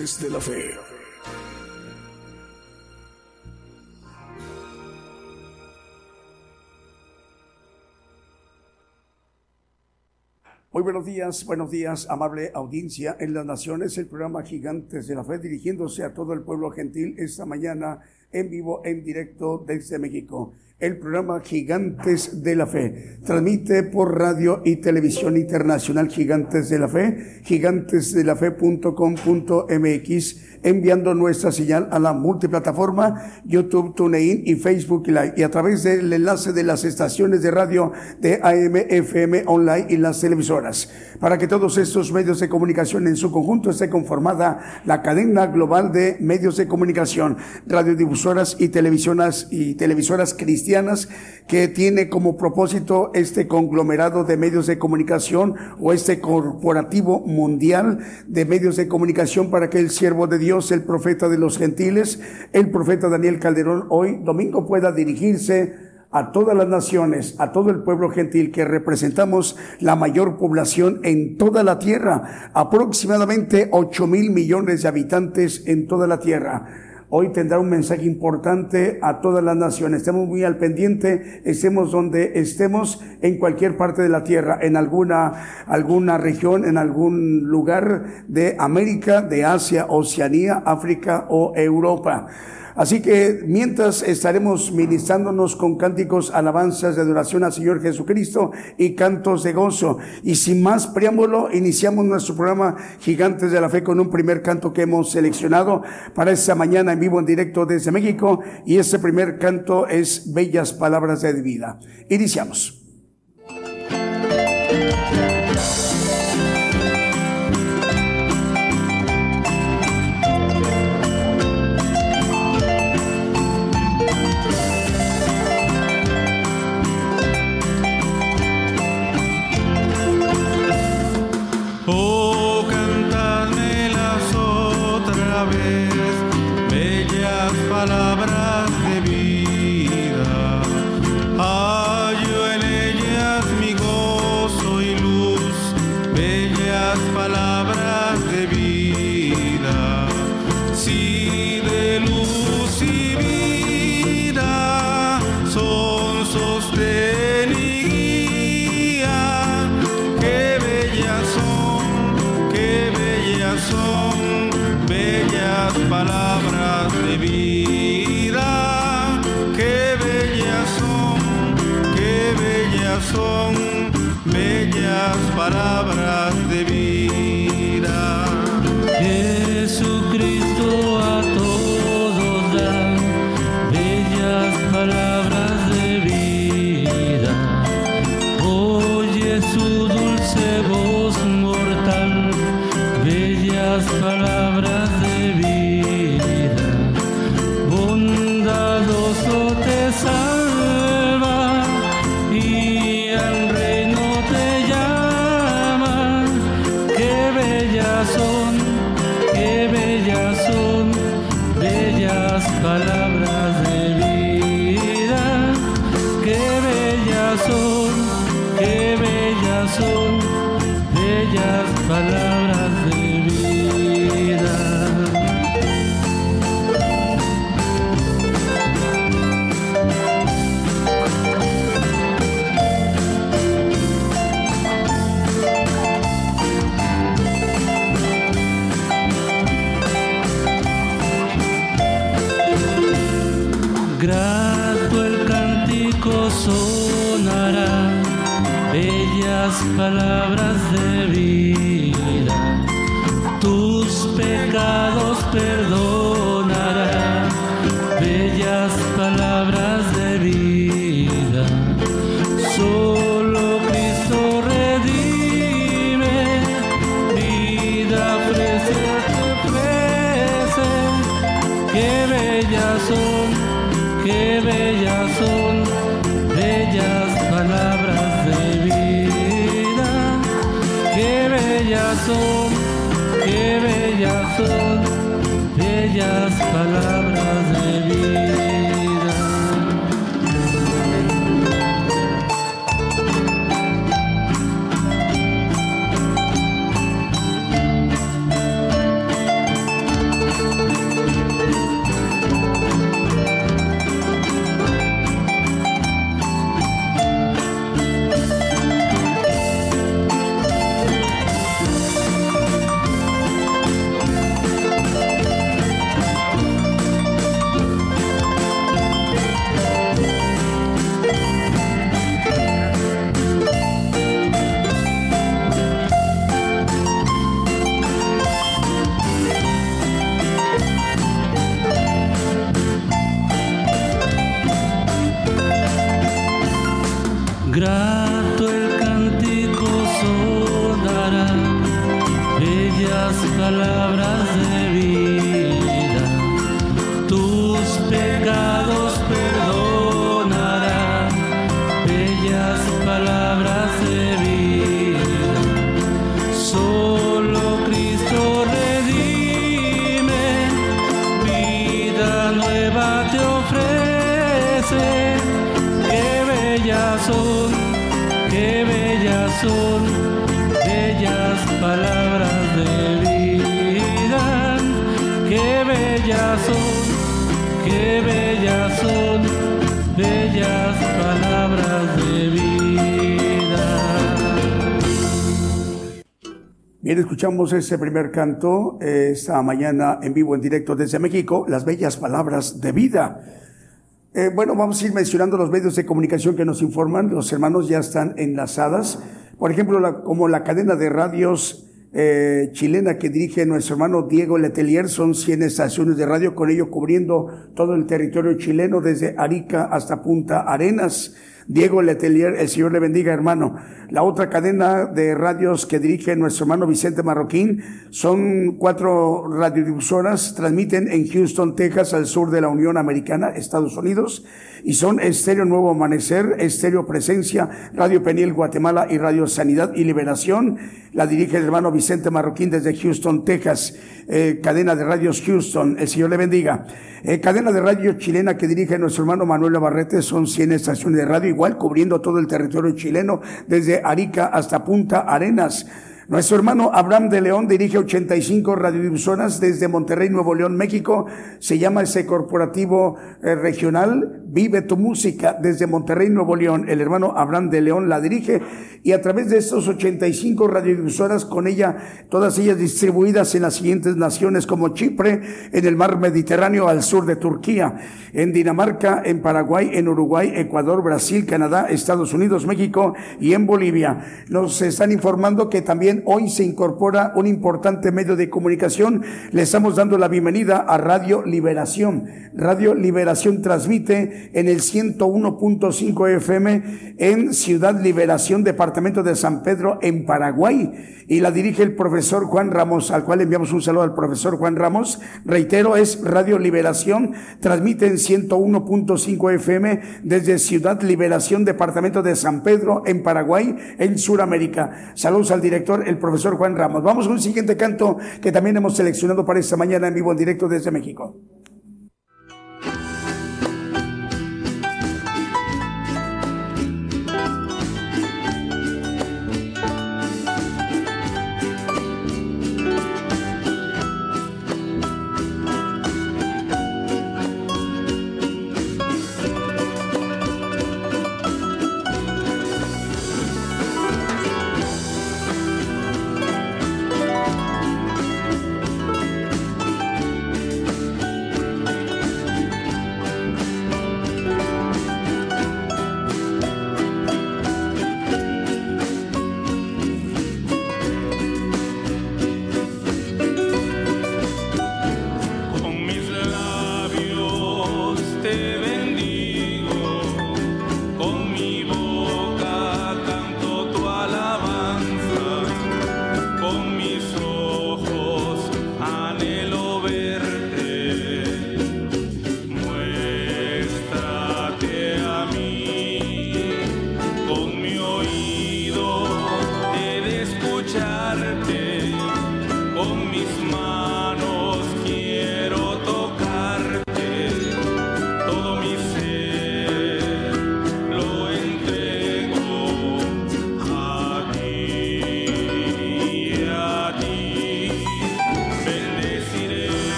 De la fe. Muy buenos días, buenos días, amable audiencia en las naciones, el programa Gigantes de la Fe dirigiéndose a todo el pueblo gentil esta mañana en vivo, en directo desde México. El programa Gigantes de la Fe transmite por radio y televisión internacional Gigantes de la Fe, gigantesdelafe.com.mx, enviando nuestra señal a la multiplataforma YouTube, TuneIn y Facebook Live y a través del enlace de las estaciones de radio de AM, FM, online y las televisoras. Para que todos estos medios de comunicación en su conjunto esté conformada la cadena global de medios de comunicación, radiodifusoras y televisoras y televisoras cristianas que tiene como propósito este conglomerado de medios de comunicación o este corporativo mundial de medios de comunicación para que el siervo de Dios, el profeta de los gentiles, el profeta Daniel Calderón, hoy domingo pueda dirigirse a todas las naciones, a todo el pueblo gentil que representamos la mayor población en toda la tierra, aproximadamente 8 mil millones de habitantes en toda la tierra hoy tendrá un mensaje importante a todas las naciones. Estemos muy al pendiente, estemos donde estemos, en cualquier parte de la tierra, en alguna, alguna región, en algún lugar de América, de Asia, Oceanía, África o Europa. Así que mientras estaremos ministrándonos con cánticos, alabanzas de adoración al Señor Jesucristo y cantos de gozo. Y sin más preámbulo, iniciamos nuestro programa Gigantes de la Fe con un primer canto que hemos seleccionado para esta mañana en vivo en directo desde México. Y ese primer canto es Bellas Palabras de Vida. Iniciamos. Bellas bellas son, qué bellas son, bellas palabras de vida. Bien, escuchamos ese primer canto esta mañana en vivo, en directo desde México, las bellas palabras de vida. Eh, bueno, vamos a ir mencionando los medios de comunicación que nos informan. Los hermanos ya están enlazadas. Por ejemplo, como la cadena de radios eh, chilena que dirige nuestro hermano Diego Letelier, son 100 estaciones de radio, con ello cubriendo todo el territorio chileno, desde Arica hasta Punta Arenas. Diego Letelier, el Señor le bendiga, hermano. La otra cadena de radios que dirige nuestro hermano Vicente Marroquín son cuatro radiodifusoras, transmiten en Houston, Texas, al sur de la Unión Americana, Estados Unidos, y son Estéreo Nuevo Amanecer, Estéreo Presencia, Radio Peniel Guatemala y Radio Sanidad y Liberación. La dirige el hermano Vicente Marroquín desde Houston, Texas, eh, cadena de radios Houston, el Señor le bendiga. Eh, cadena de radio chilena que dirige nuestro hermano Manuel Navarrete, son 100 estaciones de radio, igual cubriendo todo el territorio chileno, desde Arica hasta Punta Arenas. Nuestro hermano Abraham de León dirige 85 radiodifusoras desde Monterrey, Nuevo León, México. Se llama ese corporativo eh, regional Vive tu Música desde Monterrey, Nuevo León. El hermano Abraham de León la dirige y a través de estos 85 radiodifusoras, con ella, todas ellas distribuidas en las siguientes naciones como Chipre, en el mar Mediterráneo al sur de Turquía, en Dinamarca, en Paraguay, en Uruguay, Ecuador, Brasil, Canadá, Estados Unidos, México y en Bolivia. Nos están informando que también hoy se incorpora un importante medio de comunicación. Le estamos dando la bienvenida a Radio Liberación. Radio Liberación transmite en el 101.5 FM en Ciudad Liberación, departamento de San Pedro, en Paraguay. Y la dirige el profesor Juan Ramos, al cual enviamos un saludo al profesor Juan Ramos. Reitero, es Radio Liberación, transmite en 101.5 FM desde Ciudad Liberación, departamento de San Pedro, en Paraguay, en Sudamérica. Saludos al director, el profesor Juan Ramos. Vamos con un siguiente canto que también hemos seleccionado para esta mañana en vivo en directo desde México.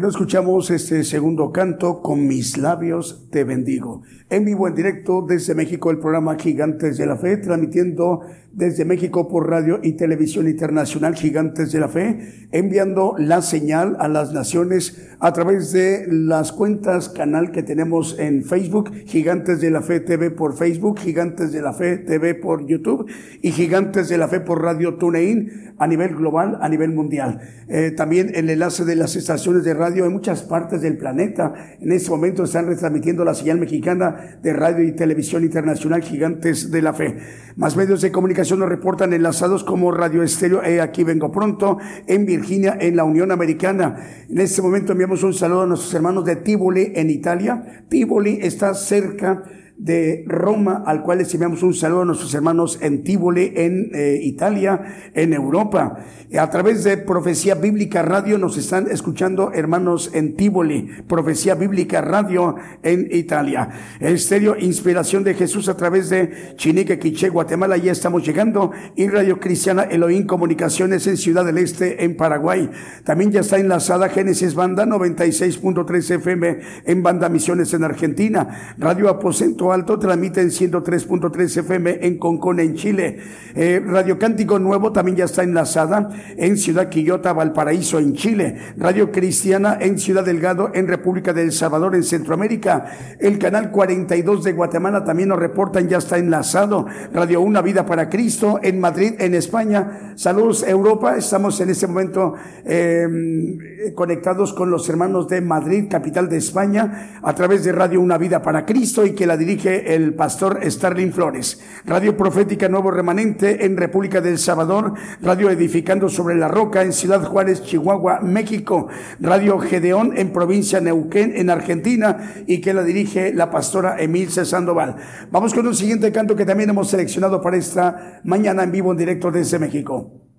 Bueno, escuchamos este segundo canto, Con mis labios te bendigo. En vivo, en directo desde México, el programa Gigantes de la Fe, transmitiendo desde México por radio y televisión internacional Gigantes de la Fe, enviando la señal a las naciones a través de las cuentas canal que tenemos en Facebook, Gigantes de la Fe TV por Facebook, Gigantes de la Fe TV por YouTube y Gigantes de la Fe por Radio TuneIn a nivel global, a nivel mundial. Eh, también el enlace de las estaciones de radio en muchas partes del planeta. En este momento están retransmitiendo la señal mexicana de radio y televisión internacional Gigantes de la Fe. Más medios de comunicación nos reportan enlazados como Radio Estéreo e Aquí Vengo Pronto en Virginia, en la Unión Americana. En este momento enviamos un saludo a nuestros hermanos de Tivoli en Italia. Tivoli está cerca de Roma, al cual les enviamos un saludo a nuestros hermanos en Tíbole, en eh, Italia, en Europa. A través de Profecía Bíblica Radio nos están escuchando hermanos en Tíbole, Profecía Bíblica Radio en Italia. Estéreo Inspiración de Jesús a través de Chinique, Quiché, Guatemala, ya estamos llegando. Y Radio Cristiana Elohim Comunicaciones en Ciudad del Este, en Paraguay. También ya está enlazada Génesis Banda 96.3 FM en Banda Misiones en Argentina. Radio Aposento Alto transmite en 103.3 FM en Concón, en Chile. Eh, Radio Cántico Nuevo también ya está enlazada en Ciudad Quillota, Valparaíso, en Chile. Radio Cristiana en Ciudad Delgado, en República del Salvador, en Centroamérica. El canal 42 de Guatemala también nos reportan, ya está enlazado. Radio Una Vida para Cristo en Madrid, en España. Saludos Europa, estamos en este momento em, conectados con los hermanos de Madrid, capital de España, a través de Radio Una Vida para Cristo y que la dirige dirige el pastor Starling Flores. Radio Profética Nuevo Remanente en República del Salvador, Radio Edificando sobre la Roca en Ciudad Juárez, Chihuahua, México, Radio Gedeón en provincia Neuquén en Argentina y que la dirige la pastora Emilce Sandoval. Vamos con un siguiente canto que también hemos seleccionado para esta mañana en vivo en directo desde México.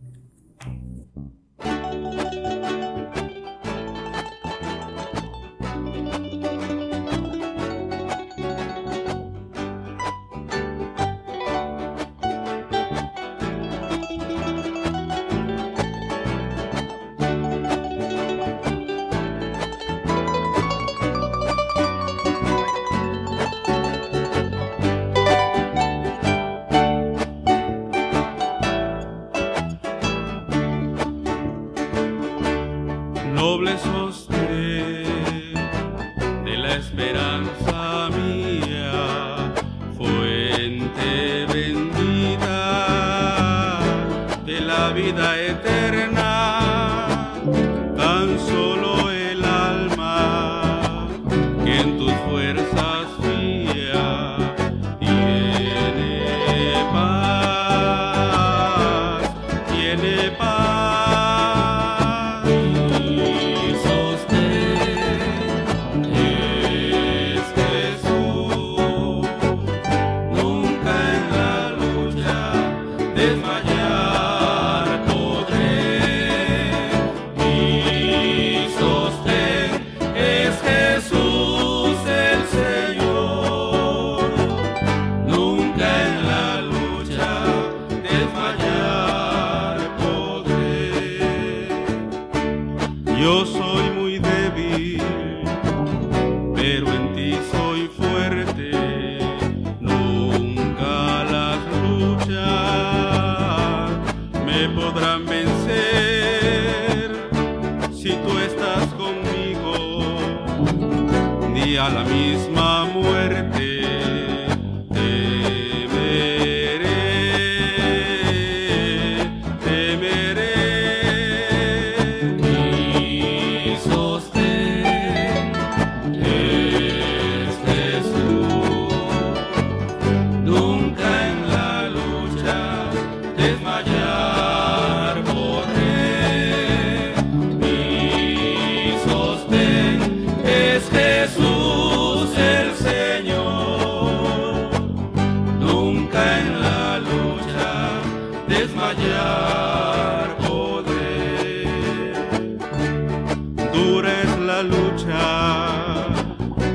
dura es la lucha,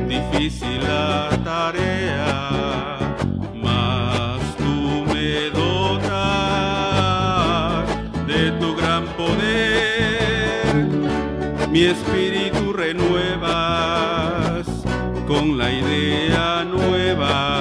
difícil la tarea, mas tú me dotas de tu gran poder, mi espíritu renuevas con la idea nueva.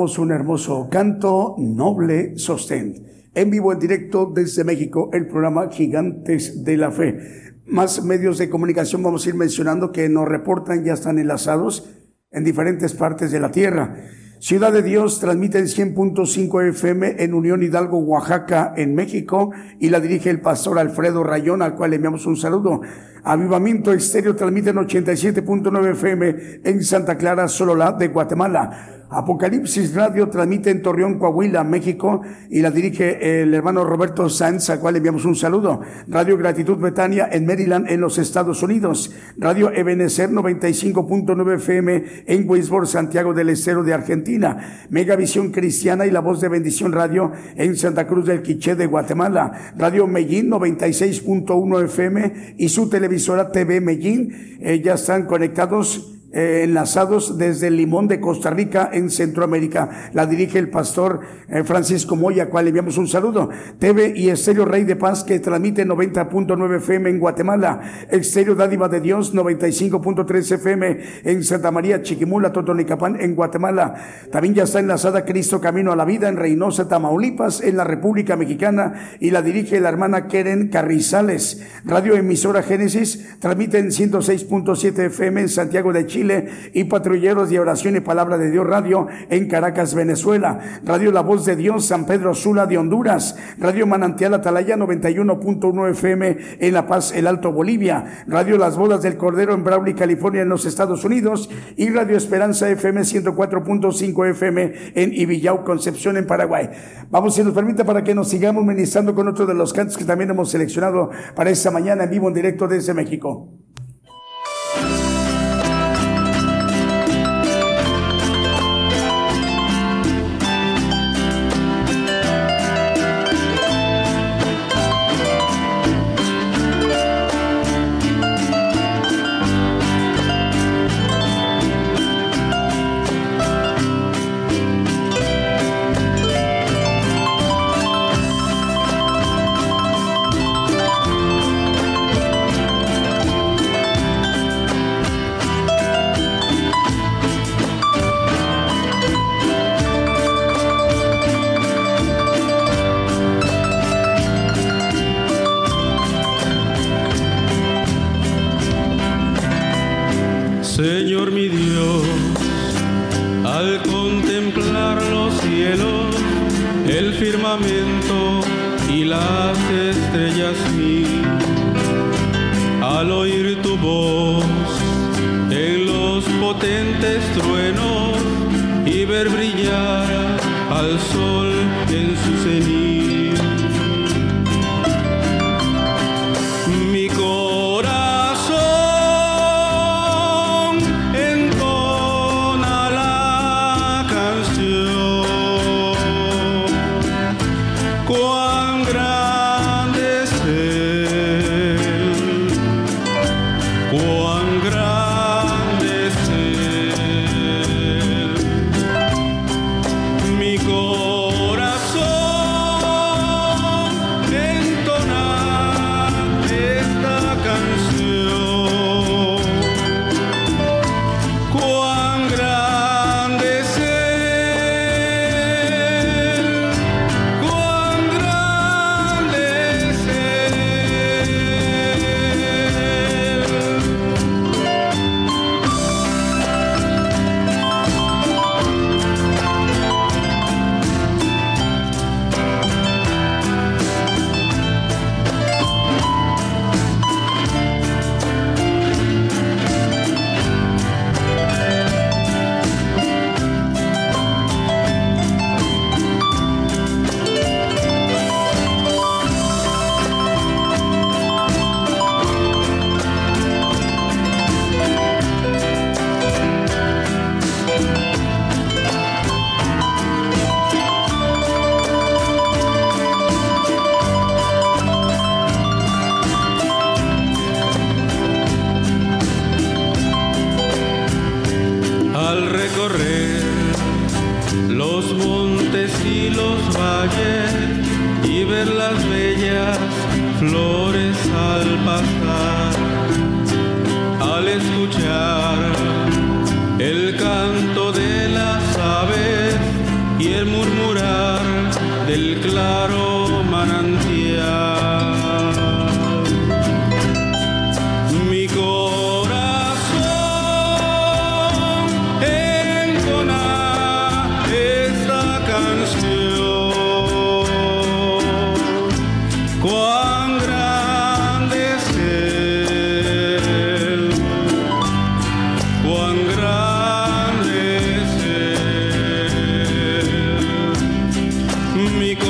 Un hermoso canto, noble sostén. en vivo, en directo desde México, el programa Gigantes de la Fe. Más medios de comunicación vamos a ir mencionando que nos reportan, ya están enlazados en diferentes partes de la tierra. Ciudad de Dios transmite en 100.5 FM en Unión Hidalgo, Oaxaca, en México, y la dirige el pastor Alfredo Rayón, al cual le enviamos un saludo. Avivamiento Estéreo transmite en 87.9 FM en Santa Clara, Sololá, de Guatemala. Apocalipsis Radio transmite en Torreón, Coahuila, México, y la dirige el hermano Roberto Sanz, al cual enviamos un saludo. Radio Gratitud Betania en Maryland, en los Estados Unidos. Radio Ebenecer 95.9 FM en Weisborg, Santiago del Estero de Argentina. Megavisión Cristiana y La Voz de Bendición Radio en Santa Cruz del Quiché de Guatemala. Radio Mellín 96.1 FM y su televisora TV Mellín. Eh, ya están conectados eh, enlazados desde Limón de Costa Rica en Centroamérica. La dirige el pastor eh, Francisco Moya, cual le enviamos un saludo. TV y Estéreo Rey de Paz que transmite 90.9 FM en Guatemala. Estéreo Dádiva de Dios 95.3 FM en Santa María Chiquimula, Totonicapán en Guatemala. También ya está enlazada Cristo Camino a la Vida en Reynosa, Tamaulipas en la República Mexicana y la dirige la hermana Keren Carrizales. Radio Emisora Génesis transmite en 106.7 FM en Santiago de Chile y Patrulleros de Oración y Palabra de Dios Radio en Caracas, Venezuela. Radio La Voz de Dios San Pedro Sula de Honduras. Radio Manantial Atalaya 91.1 FM en La Paz, el Alto Bolivia. Radio Las Bodas del Cordero en Brawley, California en los Estados Unidos. Y Radio Esperanza FM 104.5 FM en Ibillau, Concepción en Paraguay. Vamos, si nos permite, para que nos sigamos ministrando con otro de los cantos que también hemos seleccionado para esta mañana en vivo en directo desde México. me go.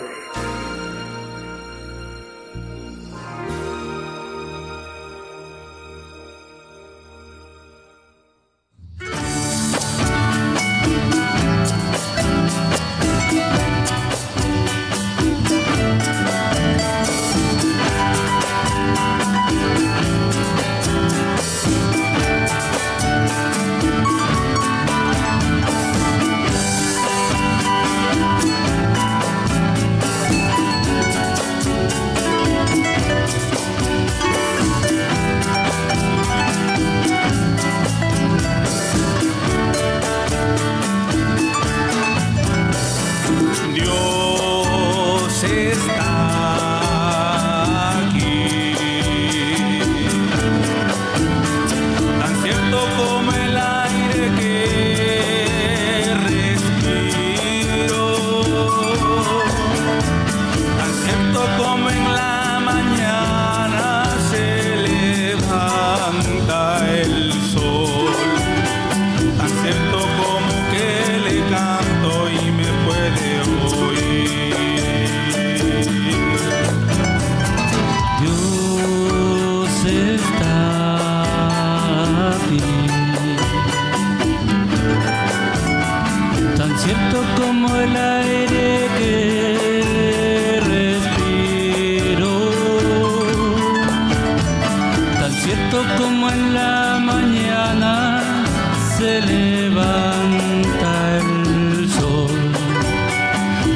Levanta el sol,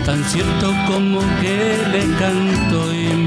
tan cierto como que le canto y me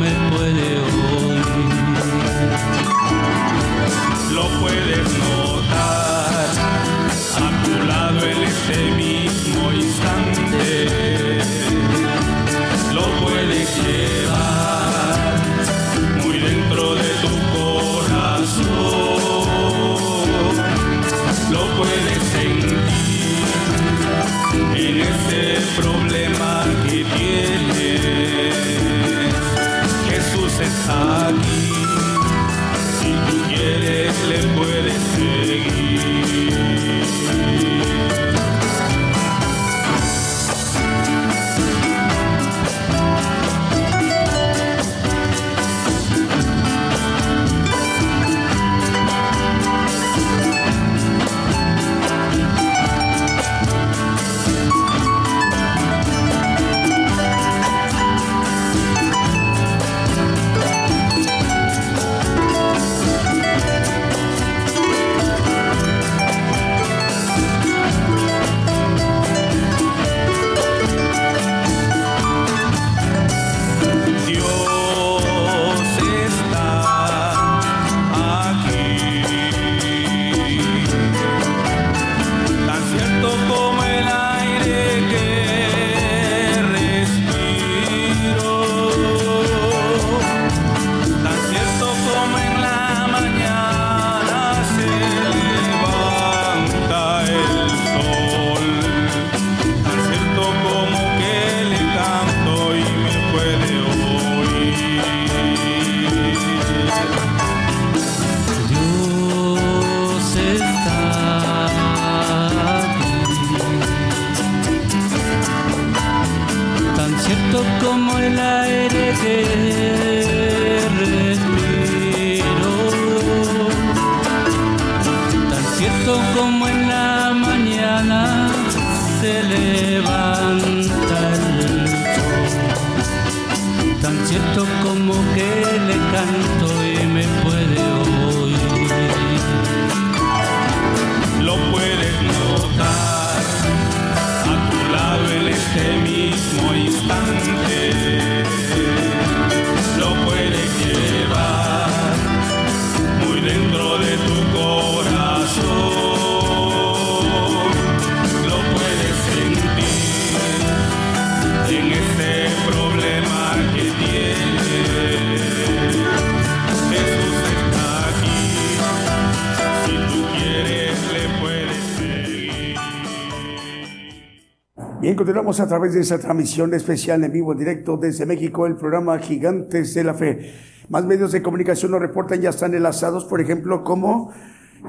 A través de esa transmisión especial en vivo, directo desde México, el programa Gigantes de la Fe. Más medios de comunicación nos reportan, ya están enlazados, por ejemplo, como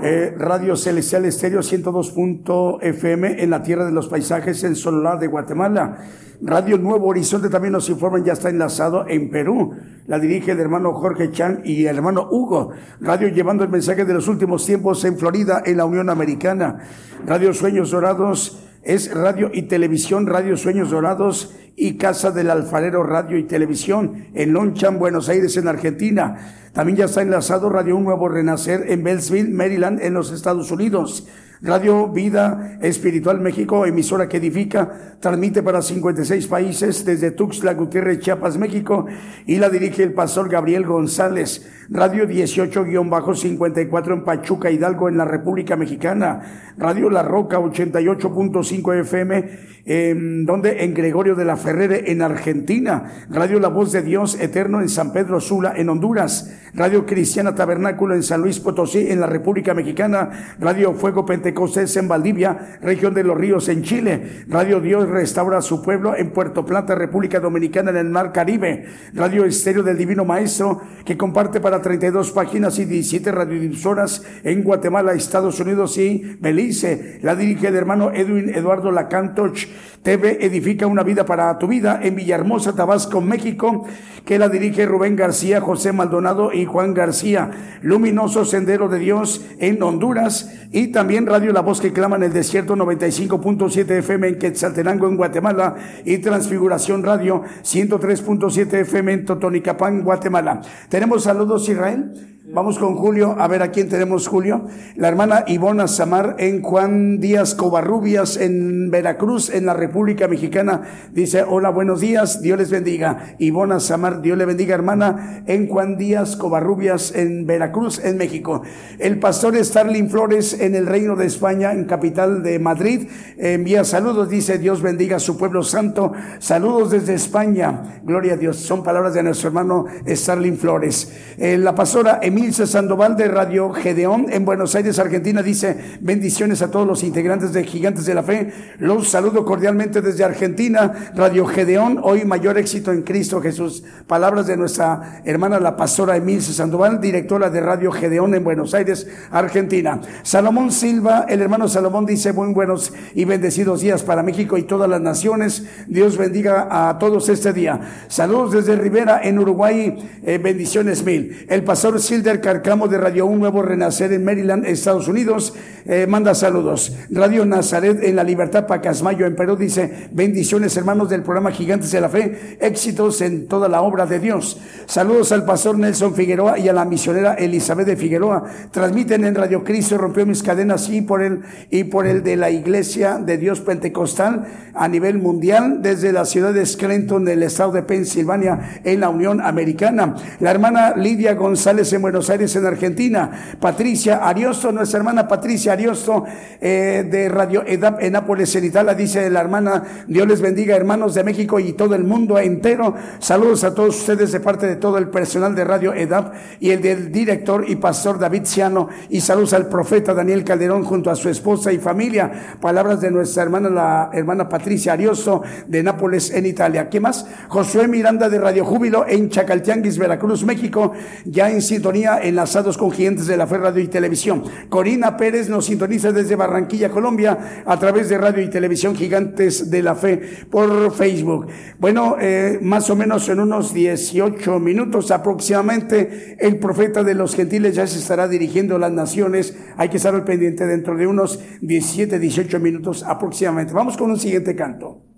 eh, Radio Celestial Estéreo 102.fm en la Tierra de los Paisajes en Solar de Guatemala. Radio Nuevo Horizonte también nos informan, ya está enlazado en Perú. La dirige el hermano Jorge Chan y el hermano Hugo. Radio llevando el mensaje de los últimos tiempos en Florida, en la Unión Americana. Radio Sueños Dorados es radio y televisión, Radio Sueños Dorados y Casa del Alfarero Radio y Televisión en Lonchan, Buenos Aires, en Argentina. También ya está enlazado Radio Un Nuevo Renacer en Bellsville, Maryland, en los Estados Unidos. Radio Vida Espiritual México, emisora que edifica, transmite para 56 países desde Tuxtla Gutiérrez, Chiapas, México, y la dirige el pastor Gabriel González. Radio 18-54 en Pachuca, Hidalgo, en la República Mexicana. Radio La Roca 88.5 FM, en donde en Gregorio de la Ferrere, en Argentina. Radio La Voz de Dios Eterno en San Pedro Sula, en Honduras. Radio Cristiana Tabernáculo en San Luis Potosí, en la República Mexicana. Radio Fuego Pentecostés en Valdivia, región de los Ríos, en Chile. Radio Dios restaura su pueblo en Puerto Plata, República Dominicana, en el Mar Caribe. Radio Estéreo del Divino Maestro, que comparte para 32 páginas y 17 radiodifusoras en Guatemala, Estados Unidos y Belice. La dirige el hermano Edwin Eduardo Lacantoch. TV Edifica una vida para tu vida en Villahermosa, Tabasco, México, que la dirige Rubén García, José Maldonado y Juan García. Luminoso Sendero de Dios en Honduras y también Radio Radio La Voz que clama en el desierto 95.7 FM en Quetzaltenango en Guatemala y Transfiguración Radio 103.7 FM en Totonicapán, Guatemala. Tenemos saludos Israel. Vamos con Julio, a ver a quién tenemos Julio. La hermana Ivona Samar en Juan Díaz Covarrubias en Veracruz, en la República Mexicana. Dice, hola, buenos días, Dios les bendiga. Ivona Samar, Dios le bendiga, hermana, en Juan Díaz Covarrubias en Veracruz, en México. El pastor Starling Flores en el Reino de España, en capital de Madrid, envía saludos, dice, Dios bendiga a su pueblo santo. Saludos desde España. Gloria a Dios. Son palabras de nuestro hermano Starling Flores. Eh, la pastora Emilce Sandoval de Radio Gedeón en Buenos Aires, Argentina, dice bendiciones a todos los integrantes de Gigantes de la Fe. Los saludo cordialmente desde Argentina, Radio Gedeón, hoy mayor éxito en Cristo Jesús. Palabras de nuestra hermana la pastora Emilce Sandoval, directora de Radio Gedeón en Buenos Aires, Argentina. Salomón Silva, el hermano Salomón dice muy buenos y bendecidos días para México y todas las naciones. Dios bendiga a todos este día. Saludos desde Rivera en Uruguay, eh, bendiciones mil. El pastor Silder Carcamo de Radio Un Nuevo Renacer en Maryland, Estados Unidos, eh, manda saludos. Radio Nazaret en la Libertad Pacasmayo en Perú dice, bendiciones hermanos del programa Gigantes de la Fe, éxitos en toda la obra de Dios. Saludos al pastor Nelson Figueroa y a la misionera Elizabeth de Figueroa. Transmiten en Radio Cristo, rompió mis cadenas y por el, y por el de la Iglesia de Dios Pentecostal a nivel mundial desde la ciudad de Scranton, del estado de Pensilvania, en la Unión Americana. La hermana Lidia González en Buenos Aires, en Argentina. Patricia Ariosto, nuestra hermana Patricia Ariosto, eh, de Radio EDAP en Nápoles, en Italia, dice la hermana, Dios les bendiga, hermanos de México y todo el mundo entero. Saludos a todos ustedes de parte de todo el personal de Radio EDAP y el del director y pastor David Ciano. Y saludos al profeta Daniel Calderón junto a su esposa y familia. Palabras de nuestra hermana, la hermana Patricia Ariosto de Nápoles, en Italia. ¿Qué más? Josué Miranda de Radio Júbilo en Chacaltianguis, Veracruz, México, ya en sintonía enlazados con Gigantes de la Fe Radio y Televisión. Corina Pérez nos sintoniza desde Barranquilla, Colombia, a través de Radio y Televisión Gigantes de la Fe por Facebook. Bueno, eh, más o menos en unos 18 minutos aproximadamente, el profeta de los gentiles ya se estará dirigiendo a las naciones. Hay que estar al pendiente dentro de unos 17, 18 minutos aproximadamente. Vamos con un siguiente canto.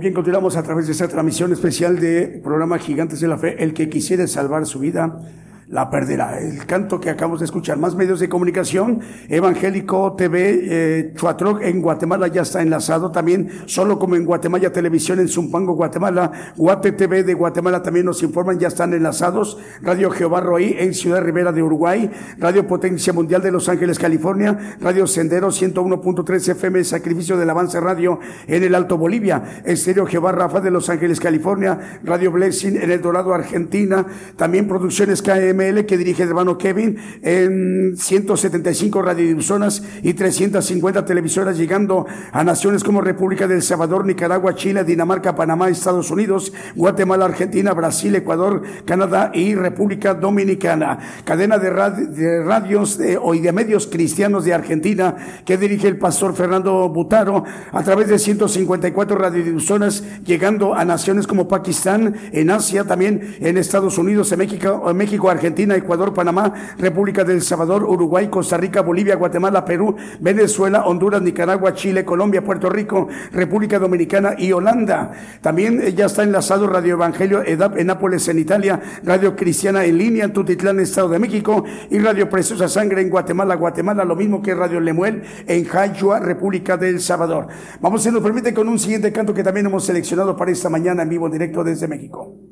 Bien, continuamos a través de esta transmisión especial de programa Gigantes de la Fe. El que quisiera salvar su vida, la perderá. El canto que acabamos de escuchar. Más medios de comunicación. Evangélico TV, eh, Chuatroc en Guatemala ya está enlazado también, solo como en Guatemala Televisión en Zumpango, Guatemala. Guate TV de Guatemala también nos informan, ya están enlazados. Radio Jehová Roí en Ciudad Rivera de Uruguay. Radio Potencia Mundial de Los Ángeles, California. Radio Sendero 101.3 FM, Sacrificio del Avance Radio en el Alto Bolivia. Estéreo Jehová Rafa de Los Ángeles, California. Radio Blessing en El Dorado, Argentina. También Producciones KML que dirige el hermano Kevin en 175 radiodifusoras y 350 televisoras llegando a naciones como República del Salvador, Nicaragua, Chile, Dinamarca, Panamá, Estados Unidos, Guatemala, Argentina, Brasil, Ecuador, Canadá y República Dominicana. Cadena de, rad- de radios de, o y de medios cristianos de Argentina que dirige el pastor Fernando Butaro a través de 154 radiodifusoras llegando a naciones como Pakistán, en Asia, también en Estados Unidos, en México, en México, Argentina, Ecuador, Panamá, República del Salvador, Uruguay, Costa Rica, Bolivia, Guatemala, Perú, Venezuela, Honduras, Nicaragua, Chile, Colombia, Puerto Rico, República Dominicana y Holanda. También eh, ya está enlazado Radio Evangelio EDAP en Nápoles, en Italia, Radio Cristiana en línea en Tutitlán, Estado de México y Radio Preciosa Sangre en Guatemala, Guatemala, lo mismo que Radio Lemuel en Jayua, República del Salvador. Vamos, si nos permite, con un siguiente canto que también hemos seleccionado para esta mañana en vivo, en directo desde México.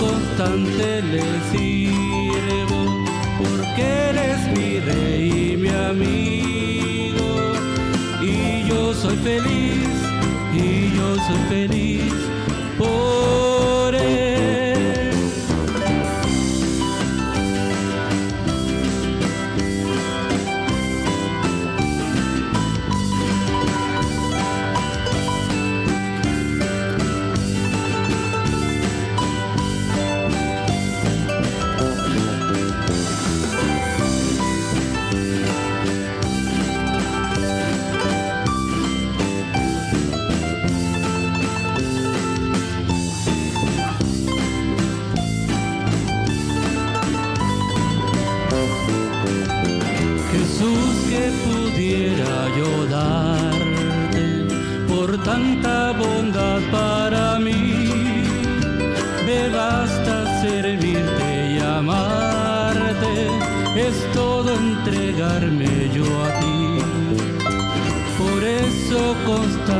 Constante le sirvo, porque Él es mi rey y mi amigo. Y yo soy feliz, y yo soy feliz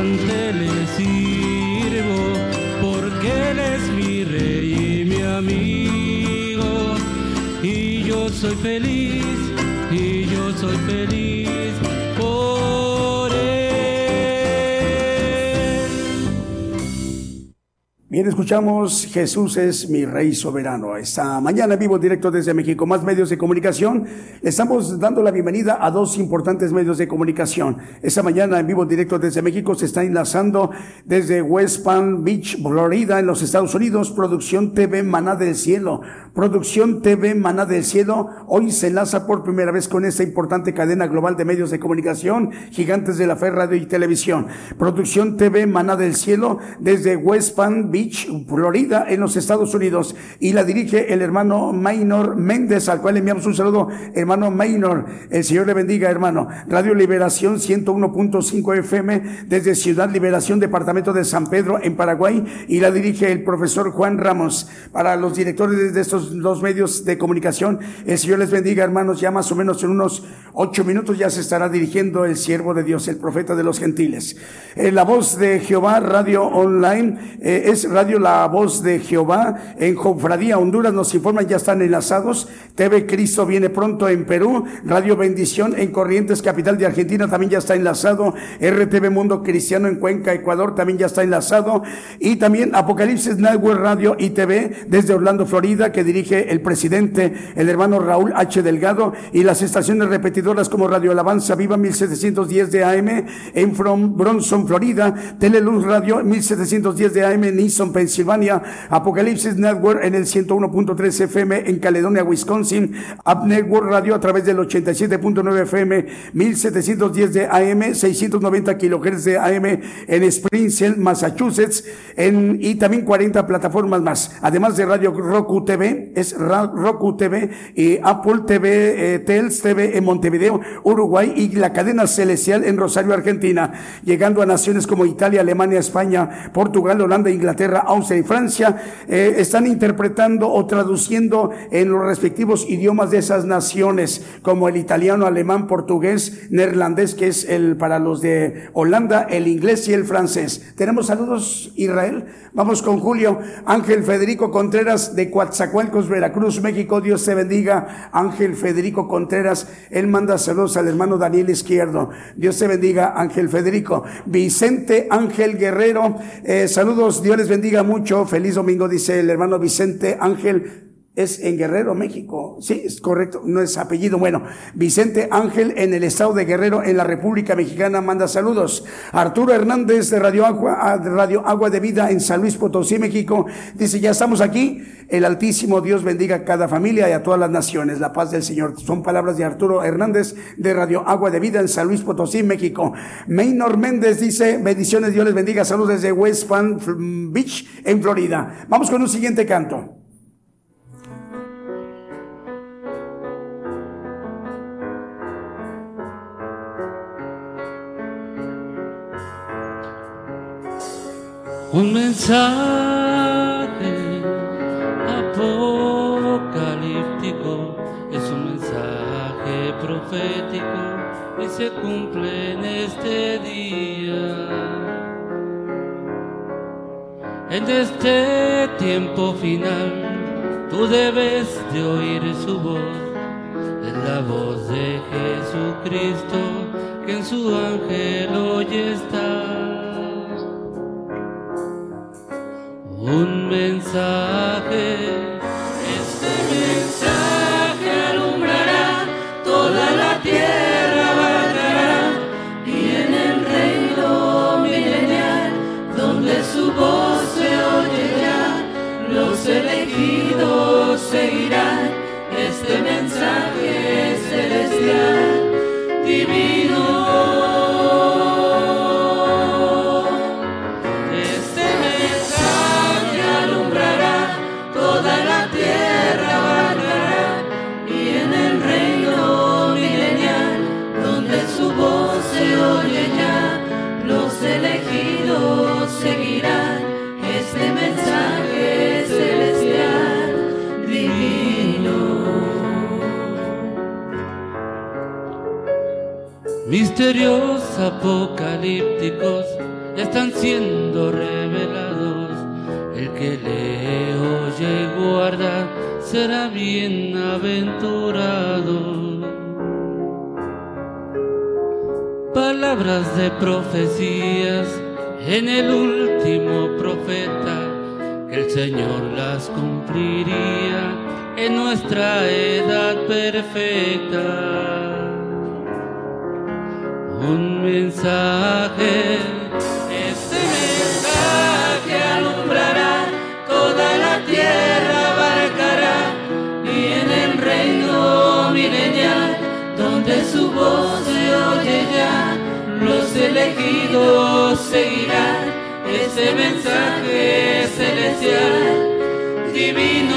le sirvo, porque Él es mi rey y mi amigo. Y yo soy feliz, y yo soy feliz Bien, escuchamos Jesús es mi Rey soberano. Esta mañana vivo directo desde México, más medios de comunicación. Estamos dando la bienvenida a dos importantes medios de comunicación. Esta mañana en vivo directo desde México se está enlazando desde West Palm Beach, Florida, en los Estados Unidos, Producción TV Maná del Cielo. Producción TV Maná del Cielo hoy se enlaza por primera vez con esta importante cadena global de medios de comunicación, gigantes de la fe, radio y televisión. Producción TV Maná del Cielo desde West Palm Beach, Florida, en los Estados Unidos. Y la dirige el hermano Maynor Méndez, al cual enviamos un saludo, hermano Maynor. El Señor le bendiga, hermano. Radio Liberación 101.5 FM desde Ciudad Liberación, departamento de San Pedro, en Paraguay. Y la dirige el profesor Juan Ramos. Para los directores de estos dos medios de comunicación, el Señor les bendiga, hermanos. Ya más o menos en unos ocho minutos ya se estará dirigiendo el siervo de Dios, el profeta de los gentiles. Eh, la voz de Jehová, radio online, eh, es radio La Voz de Jehová en Confradía, Honduras. Nos informan, ya están enlazados. TV Cristo viene pronto en Perú. Radio Bendición en Corrientes, capital de Argentina, también ya está enlazado. RTV Mundo Cristiano en Cuenca, Ecuador, también ya está enlazado. Y también Apocalipsis Network Radio y TV desde Orlando, Florida, que dirige el presidente, el hermano Raúl H. Delgado, y las estaciones repetidoras como Radio Alabanza Viva 1710 de AM en From Bronson, Florida, Teleluz Radio 1710 de AM en Easton, Pensilvania, Apocalipsis Network en el 101.3 FM en Caledonia, Wisconsin, Up Network Radio a través del 87.9 FM 1710 de AM, 690 kilohertz de AM en Springfield, Massachusetts, en, y también 40 plataformas más, además de Radio Roku TV, es Roku TV y Apple TV, eh, Tels TV en Montevideo, Uruguay y la cadena celestial en Rosario, Argentina, llegando a naciones como Italia, Alemania, España, Portugal, Holanda, Inglaterra, Austria y Francia, eh, están interpretando o traduciendo en los respectivos idiomas de esas naciones, como el italiano, alemán, portugués, neerlandés, que es el para los de Holanda, el inglés y el francés. Tenemos saludos, Israel. Vamos con Julio. Ángel Federico Contreras de Coatzacoalcos, Veracruz, México. Dios te bendiga. Ángel Federico Contreras. Él manda saludos al hermano Daniel Izquierdo. Dios te bendiga, Ángel Federico. Vicente Ángel Guerrero. eh, saludos, Dios les bendiga mucho. Feliz domingo, dice el hermano Vicente Ángel. Es en Guerrero, México. Sí, es correcto, no es apellido. Bueno, Vicente Ángel en el estado de Guerrero, en la República Mexicana, manda saludos. Arturo Hernández de Radio Agua, ah, Radio Agua de Vida en San Luis Potosí, México, dice, ya estamos aquí. El Altísimo Dios bendiga a cada familia y a todas las naciones. La paz del Señor. Son palabras de Arturo Hernández de Radio Agua de Vida en San Luis Potosí, México. Maynor Méndez dice, bendiciones, Dios les bendiga. Saludos desde West Palm Beach en Florida. Vamos con un siguiente canto. Un mensaje apocalíptico es un mensaje profético y se cumple en este día. En este tiempo final tú debes de oír su voz, es la voz de Jesucristo que en su ángel hoy está. Un mensaje, este mensaje alumbrará toda la tierra, y en el reino milenial, donde su voz se oirá, los elegidos seguirán este mensaje celestial divino. Misterios apocalípticos están siendo revelados. El que lee, oye y guarda será bienaventurado. Palabras de profecías en el último profeta, que el Señor las cumpliría en nuestra edad perfecta. Un mensaje, este mensaje alumbrará toda la tierra, abarcará y en el reino milenial, donde su voz se oye ya, los elegidos seguirán ese mensaje celestial divino.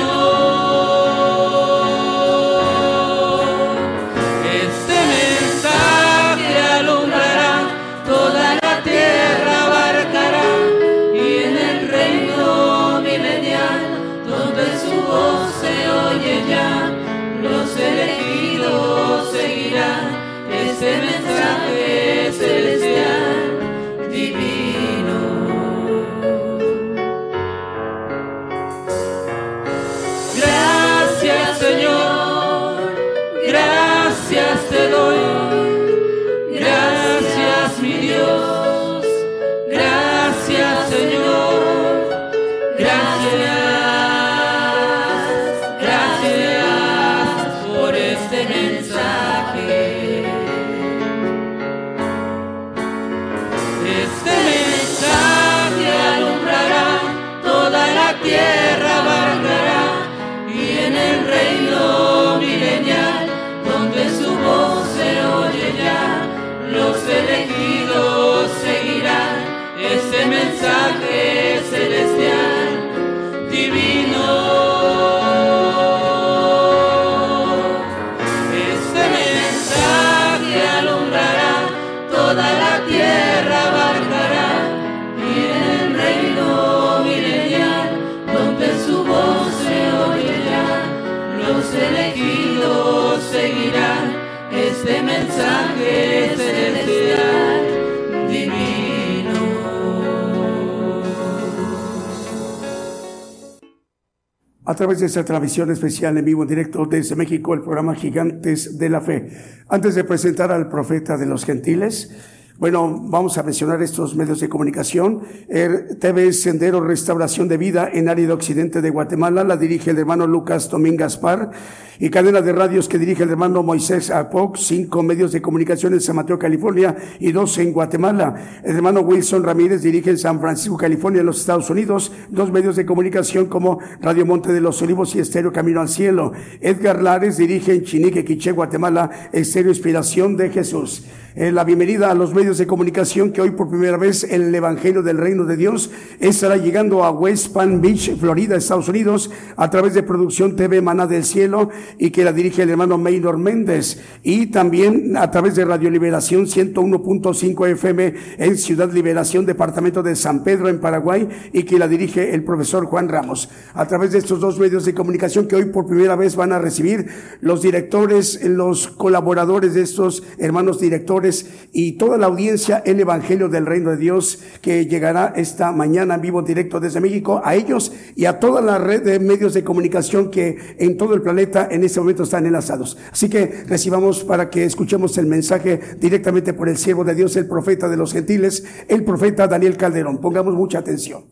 A través de esta transmisión especial en vivo en directo desde México, el programa Gigantes de la Fe. Antes de presentar al profeta de los gentiles, bueno, vamos a mencionar estos medios de comunicación. El TV Sendero Restauración de Vida en área occidente de Guatemala, la dirige el hermano Lucas Tomín Gaspar. Y cadena de radios que dirige el hermano Moisés Apoc, cinco medios de comunicación en San Mateo, California y dos en Guatemala. El hermano Wilson Ramírez dirige en San Francisco, California, en los Estados Unidos, dos medios de comunicación como Radio Monte de los Olivos y Estéreo Camino al Cielo. Edgar Lares dirige en Chinique, Quiché, Guatemala, Estéreo Inspiración de Jesús. Eh, la bienvenida a los medios de comunicación que hoy por primera vez el Evangelio del Reino de Dios estará llegando a West Palm Beach, Florida, Estados Unidos, a través de Producción TV Maná del Cielo y que la dirige el hermano Maynor Méndez y también a través de Radio Liberación 101.5 FM en Ciudad Liberación, departamento de San Pedro en Paraguay y que la dirige el profesor Juan Ramos. A través de estos dos medios de comunicación que hoy por primera vez van a recibir los directores, los colaboradores de estos hermanos directores y toda la audiencia el Evangelio del Reino de Dios que llegará esta mañana en vivo directo desde México a ellos y a toda la red de medios de comunicación que en todo el planeta en este momento están enlazados. Así que recibamos para que escuchemos el mensaje directamente por el siervo de Dios, el profeta de los gentiles, el profeta Daniel Calderón. Pongamos mucha atención.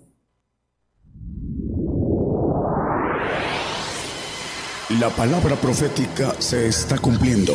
La palabra profética se está cumpliendo.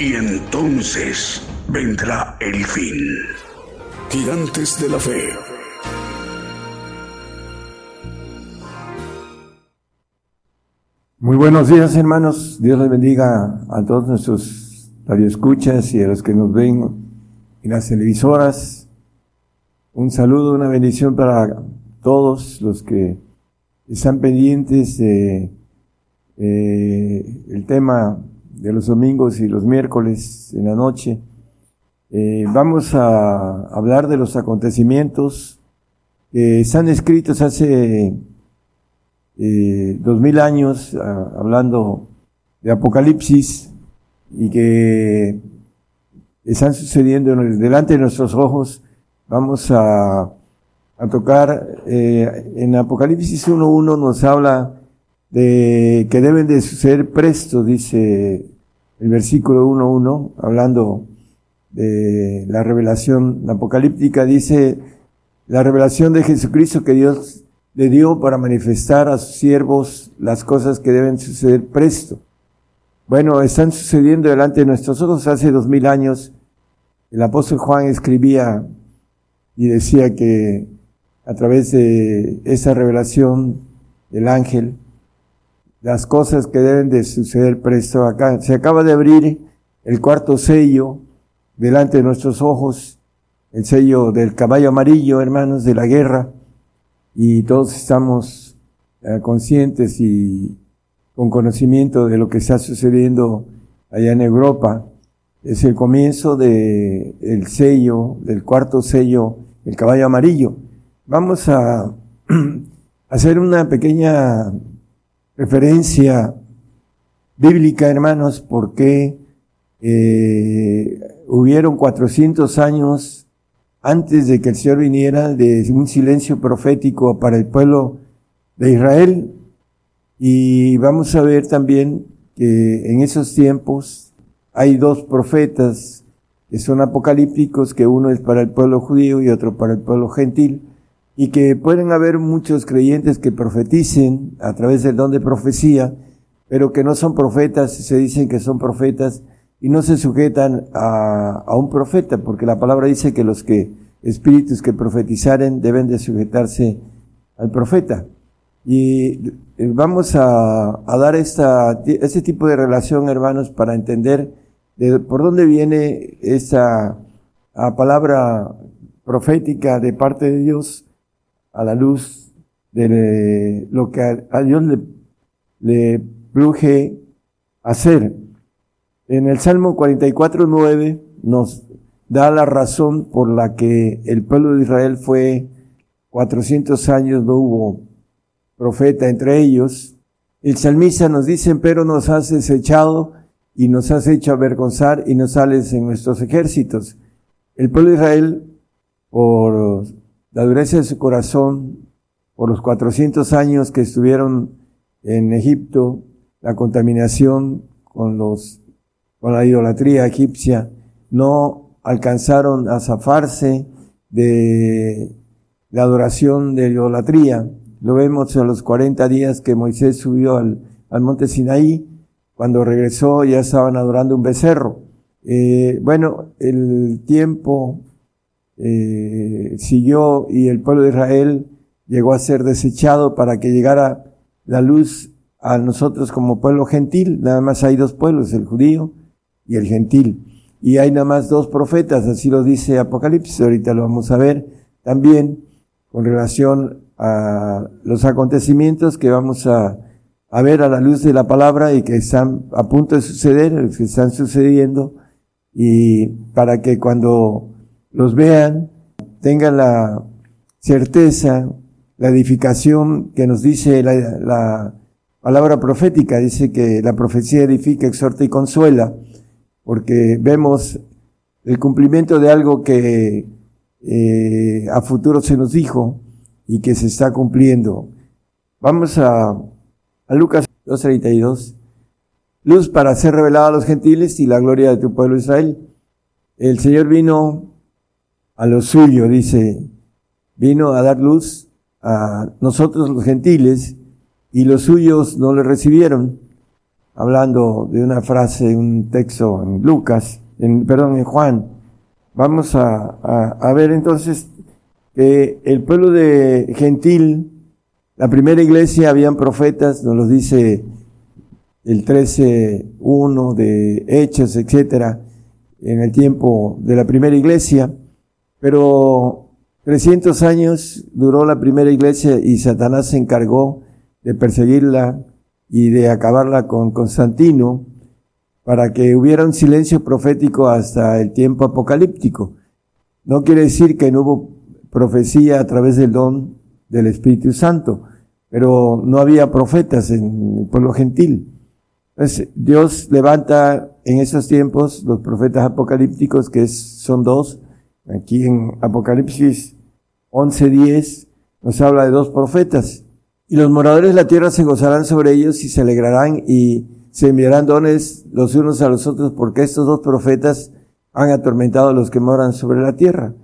Y entonces vendrá el fin. Gigantes de la fe. Muy buenos días, hermanos. Dios les bendiga a todos nuestros radioescuchas y a los que nos ven en las televisoras. Un saludo, una bendición para todos los que están pendientes de eh, el tema de los domingos y los miércoles en la noche. Eh, vamos a hablar de los acontecimientos que están escritos hace eh, dos mil años, ah, hablando de Apocalipsis, y que están sucediendo delante de nuestros ojos. Vamos a, tocar, eh, en Apocalipsis 1.1 nos habla de que deben de suceder presto, dice el versículo 1.1, hablando de la revelación apocalíptica, dice la revelación de Jesucristo que Dios le dio para manifestar a sus siervos las cosas que deben suceder presto. Bueno, están sucediendo delante de nuestros ojos. Hace dos mil años el apóstol Juan escribía y decía que a través de esa revelación del ángel, las cosas que deben de suceder presto acá. Se acaba de abrir el cuarto sello delante de nuestros ojos, el sello del caballo amarillo, hermanos, de la guerra y todos estamos eh, conscientes y con conocimiento de lo que está sucediendo allá en Europa. Es el comienzo de el sello, del cuarto sello, el caballo amarillo. Vamos a hacer una pequeña referencia bíblica, hermanos, porque eh, hubieron 400 años antes de que el Señor viniera, de un silencio profético para el pueblo de Israel. Y vamos a ver también que en esos tiempos hay dos profetas que son apocalípticos, que uno es para el pueblo judío y otro para el pueblo gentil, y que pueden haber muchos creyentes que profeticen a través del don de profecía, pero que no son profetas, se dicen que son profetas, y no se sujetan a, a, un profeta, porque la palabra dice que los que espíritus que profetizaren deben de sujetarse al profeta. Y eh, vamos a, a dar esta, este tipo de relación, hermanos, para entender de por dónde viene esa palabra profética de parte de Dios a la luz de lo que a, Dios le, le pluje hacer. En el Salmo 44, 9 nos da la razón por la que el pueblo de Israel fue 400 años, no hubo profeta entre ellos. El salmista nos dice, pero nos has desechado y nos has hecho avergonzar y nos sales en nuestros ejércitos. El pueblo de Israel, por la dureza de su corazón, por los 400 años que estuvieron en Egipto, la contaminación con los con la idolatría egipcia, no alcanzaron a zafarse de la adoración de idolatría. Lo vemos en los 40 días que Moisés subió al, al monte Sinaí, cuando regresó ya estaban adorando un becerro. Eh, bueno, el tiempo eh, siguió y el pueblo de Israel llegó a ser desechado para que llegara la luz a nosotros como pueblo gentil. Nada más hay dos pueblos, el judío y el gentil. Y hay nada más dos profetas, así lo dice Apocalipsis, ahorita lo vamos a ver también con relación a los acontecimientos que vamos a, a ver a la luz de la palabra y que están a punto de suceder, que están sucediendo, y para que cuando los vean tengan la certeza, la edificación que nos dice la, la palabra profética, dice que la profecía edifica, exhorta y consuela porque vemos el cumplimiento de algo que eh, a futuro se nos dijo y que se está cumpliendo. Vamos a, a Lucas 2.32. Luz para ser revelada a los gentiles y la gloria de tu pueblo Israel. El Señor vino a lo suyo, dice, vino a dar luz a nosotros los gentiles y los suyos no le recibieron. hablando de una frase, un texto en Lucas, en, perdón, en Juan. Vamos a, a ver entonces que el pueblo de Gentil, la primera iglesia, habían profetas, nos lo dice el 13.1 de Hechos, etcétera, en el tiempo de la primera iglesia, pero 300 años duró la primera iglesia y Satanás se encargó de perseguirla y de acabarla con Constantino para que hubiera un silencio profético hasta el tiempo apocalíptico. No quiere decir que no hubo profecía a través del don del Espíritu Santo, pero no había profetas en el pueblo gentil. Entonces, Dios levanta en esos tiempos los profetas apocalípticos, que son dos. Aquí en Apocalipsis 11.10 nos habla de dos profetas. Y los moradores de la tierra se gozarán sobre ellos y se alegrarán y se enviarán dones los unos a los otros porque estos dos profetas han atormentado a los que moran sobre la tierra.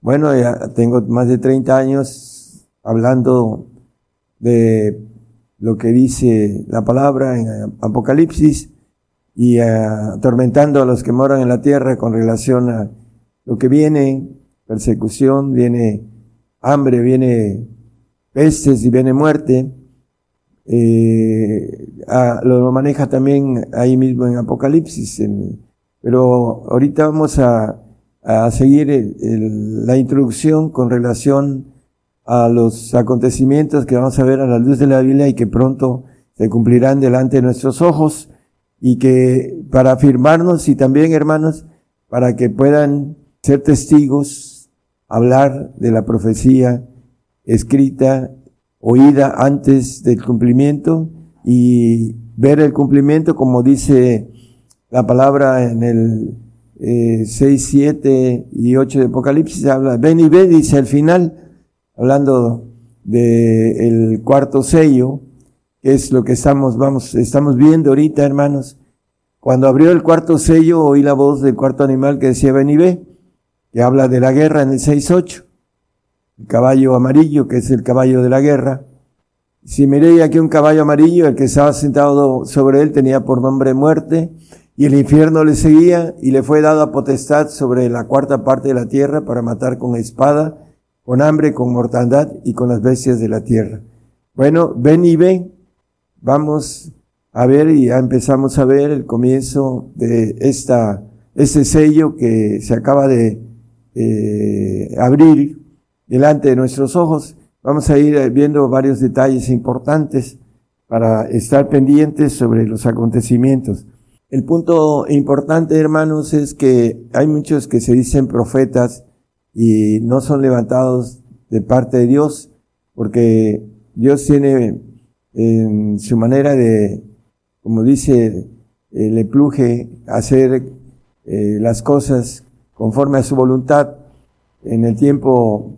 Bueno, ya tengo más de 30 años hablando de lo que dice la palabra en Apocalipsis y atormentando a los que moran en la tierra con relación a lo que viene, persecución, viene hambre, viene pestes y viene muerte. Eh, lo maneja también ahí mismo en Apocalipsis. pero ahorita vamos a seguir la introducción con relación a los acontecimientos que vamos a ver a la luz de la Biblia y que pronto se cumplirán delante de nuestros ojos y que para afirmarnos y también hermanos para que puedan ser testigos, hablar de la profecía escrita, oída antes del cumplimiento y ver el cumplimiento como dice la palabra en el eh, 6, 7 y 8 de Apocalipsis habla, ven y ve, dice al final, hablando de el cuarto sello, que es lo que estamos, vamos, estamos viendo ahorita, hermanos. Cuando abrió el cuarto sello, oí la voz del cuarto animal que decía, ven y ve, que habla de la guerra en el 6.8. El caballo amarillo, que es el caballo de la guerra. Si miré aquí un caballo amarillo, el que estaba sentado sobre él tenía por nombre muerte, y el infierno le seguía y le fue dada potestad sobre la cuarta parte de la tierra para matar con espada, con hambre, con mortandad y con las bestias de la tierra. Bueno, ven y ven, vamos a ver y ya empezamos a ver el comienzo de esta, este sello que se acaba de eh, abrir delante de nuestros ojos. Vamos a ir viendo varios detalles importantes para estar pendientes sobre los acontecimientos. El punto importante, hermanos, es que hay muchos que se dicen profetas y no son levantados de parte de Dios, porque Dios tiene en su manera de, como dice, eh, le pluje hacer eh, las cosas conforme a su voluntad. En el tiempo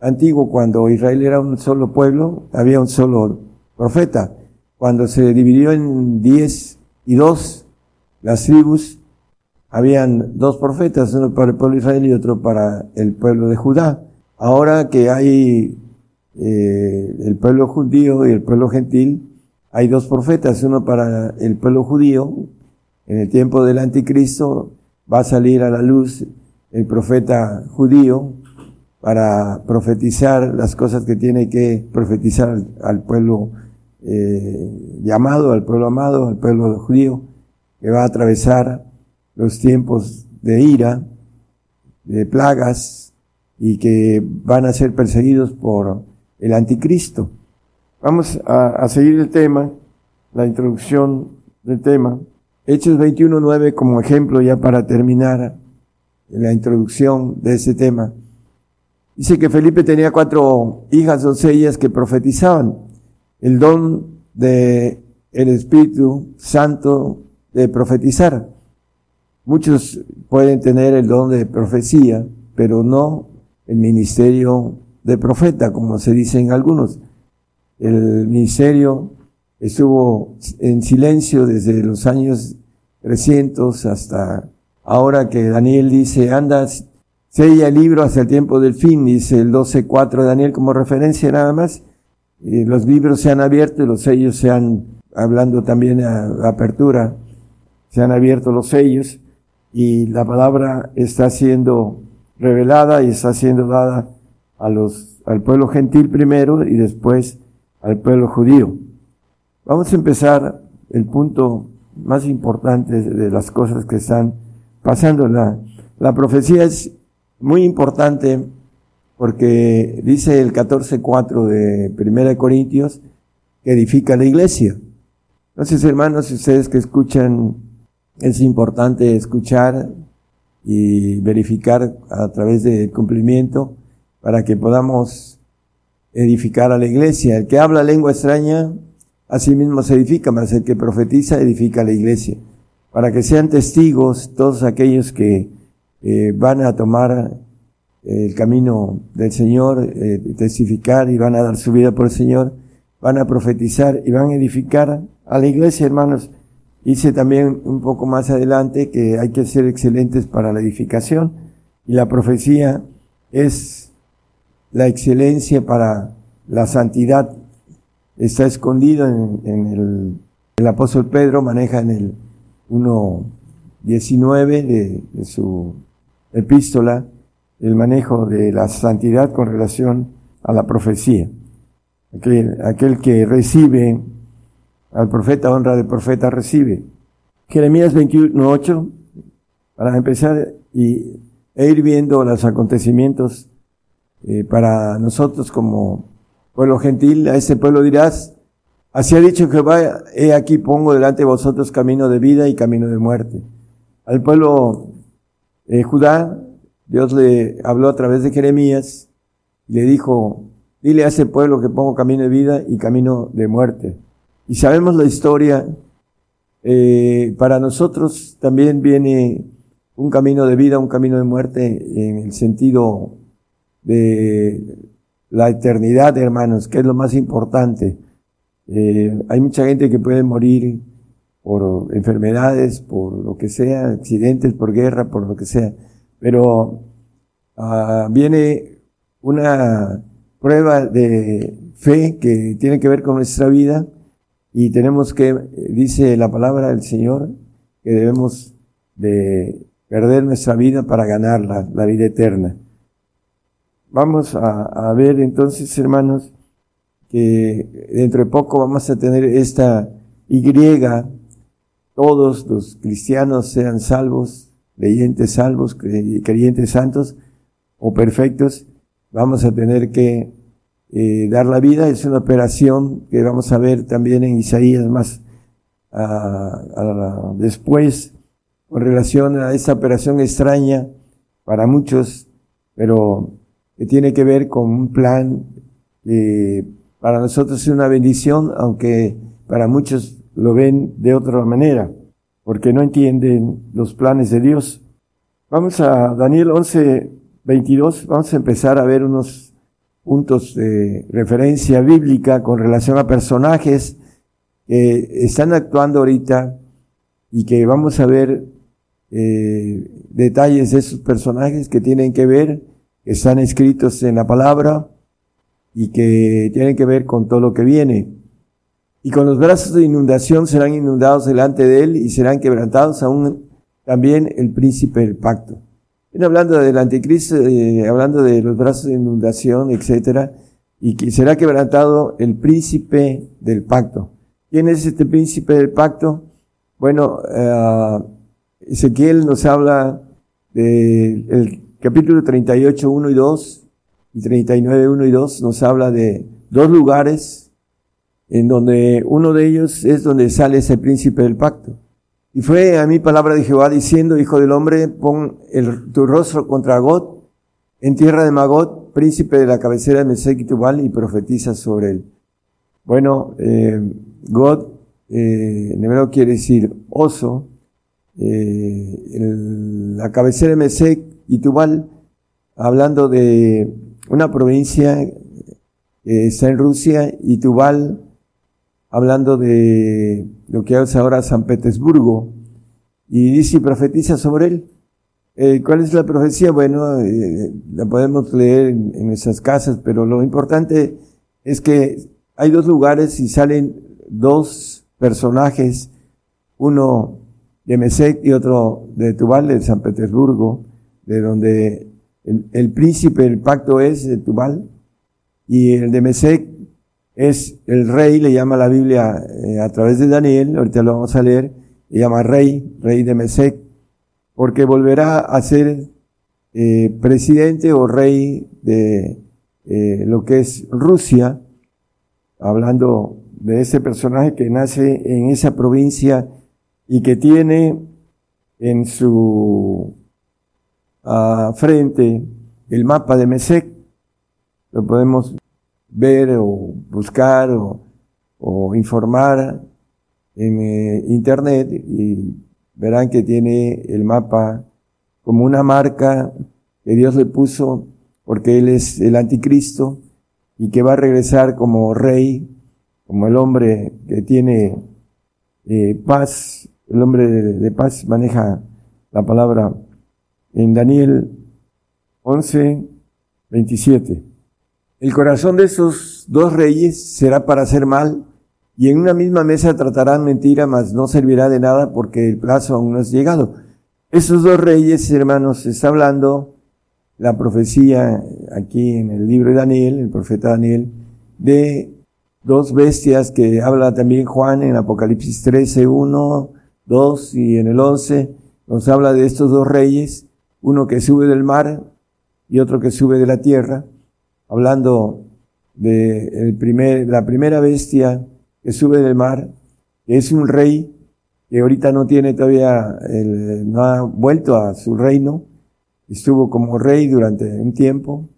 antiguo, cuando Israel era un solo pueblo, había un solo profeta. Cuando se dividió en diez y dos, las tribus, habían dos profetas, uno para el pueblo de Israel y otro para el pueblo de Judá. Ahora que hay eh, el pueblo judío y el pueblo gentil, hay dos profetas, uno para el pueblo judío, en el tiempo del anticristo va a salir a la luz el profeta judío para profetizar las cosas que tiene que profetizar al, pueblo eh, llamado, al pueblo amado, al pueblo judío que va a atravesar los tiempos de ira, de plagas y que van a ser perseguidos por el anticristo. Vamos a, seguir el tema, la introducción del tema. Hechos 21.9 como ejemplo ya para terminar la introducción de ese tema. Dice que Felipe tenía cuatro hijas doncellas que profetizaban. El don de el Espíritu Santo de profetizar. Muchos pueden tener el don de profecía, pero no el ministerio de profeta, como se dice en algunos. El ministerio estuvo en silencio desde los años 300 hasta ahora que Daniel dice, anda, sella el libro hasta el tiempo del fin, dice el 12.4 de Daniel como referencia nada más. los libros se han abierto y los sellos se han hablando también a, apertura, se han abierto los sellos y la palabra está siendo revelada y está siendo dada a los, al pueblo gentil primero y después al pueblo judío. Vamos a empezar el punto más importante de las cosas que están pasando. La, profecía es muy importante porque dice el 14.4 de Primera de Corintios que edifica la iglesia. Entonces, hermanos, ustedes que escuchan, es importante escuchar y verificar a través del cumplimiento para que podamos edificar a la iglesia. El que habla lengua extraña, así mismo se edifica, más el que profetiza edifica a la iglesia. Para que sean testigos todos aquellos que eh, van a tomar el camino del Señor, eh, testificar y van a dar su vida por el Señor, van a profetizar y van a edificar a la iglesia, hermanos. Dice también un poco más adelante que hay que ser excelentes para la edificación y la profecía es la excelencia para la santidad. Está escondido en, el, el apóstol Pedro, maneja en el 1.19 de, de su epístola el manejo de la santidad con relación a la profecía. Aquel, aquel que recibe al profeta, honra de profeta recibe. Jeremías 21.8, para empezar y, e ir viendo los acontecimientos eh, para nosotros como pueblo gentil, a ese pueblo dirás, así ha dicho Jehová, he aquí pongo delante de vosotros camino de vida y camino de muerte. Al pueblo eh, Judá, Dios le habló a través de Jeremías y le dijo, dile a ese pueblo que pongo camino de vida y camino de muerte. Y sabemos la historia, eh, para nosotros también viene un camino de vida, un camino de muerte en el sentido de la eternidad, hermanos, que es lo más importante. Eh, hay mucha gente que puede morir por enfermedades, por lo que sea, accidentes, por guerra, por lo que sea. Pero uh, viene una prueba de fe que tiene que ver con nuestra vida y tenemos que, dice la palabra del Señor, que debemos de perder nuestra vida para ganar la, vida eterna. Vamos a, ver entonces, hermanos, que dentro de poco vamos a tener esta Y, todos los cristianos sean salvos, creyentes salvos, creyentes santos o perfectos, vamos a tener que eh, dar la vida. Es una operación que vamos a ver también en Isaías más después con relación a esa operación extraña para muchos, pero que tiene que ver con un plan que para nosotros es una bendición, aunque para muchos lo ven de otra manera porque no entienden los planes de Dios. Vamos a Daniel 11, 22, vamos a empezar a ver unos puntos de referencia bíblica con relación a personajes que están actuando ahorita y que vamos a ver eh, detalles de esos personajes que tienen que ver, que están escritos en la palabra y que tienen que ver con todo lo que viene y con los brazos de inundación serán inundados delante de él y serán quebrantados aún también el príncipe del pacto. Viene hablando del anticristo, eh, hablando de los brazos de inundación, etcétera, y que será quebrantado el príncipe del pacto. ¿Quién es este príncipe del pacto? Bueno, uh, Ezequiel nos habla del capítulo 38, 1 y 2, y 39, 1 y 2, nos habla de dos lugares en donde uno de ellos es donde sale ese príncipe del pacto. Y fue a mí palabra de Jehová diciendo, hijo del hombre, pon tu rostro contra God en tierra de Magot, príncipe de la cabecera de Mesec y Tubal, y profetiza sobre él. Bueno, eh, God, eh, en hebreo quiere decir oso, eh, la cabecera de Mesec y Tubal, hablando de una provincia que está en Rusia, y Tubal hablando de lo que es ahora San Petersburgo, y dice y profetiza sobre él. Eh, ¿Cuál es la profecía? Bueno, eh, la podemos leer en, nuestras casas, pero lo importante es que hay dos lugares y salen dos personajes, uno de Mesec y otro de Tubal, de San Petersburgo, de donde el, príncipe del pacto es de Tubal, y el de Mesec es el rey, le llama la Biblia eh, a través de Daniel, ahorita lo vamos a leer, le llama rey, rey de Mesec, porque volverá a ser eh, presidente o rey de eh, lo que es Rusia, hablando de ese personaje que nace en esa provincia y que tiene en su ah, frente el mapa de Mesec. Lo podemos ver o buscar o, informar en eh, internet y verán que tiene el mapa como una marca que Dios le puso porque Él es el anticristo y que va a regresar como rey, como el hombre que tiene eh, paz, el hombre de, paz maneja la palabra en Daniel 11, 27. El corazón de esos dos reyes será para hacer mal, y en una misma mesa tratarán mentira, mas no servirá de nada porque el plazo aún no es llegado. Esos dos reyes, hermanos, está hablando la profecía aquí en el libro de Daniel, el profeta Daniel, de dos bestias que habla también Juan en Apocalipsis 13, 1, 2 y en el 11, nos habla de estos dos reyes, uno que sube del mar y otro que sube de la tierra, hablando de el primer, la primera bestia que sube del mar, es un rey que ahorita no tiene todavía, el, no ha vuelto a su reino, estuvo como rey durante un tiempo.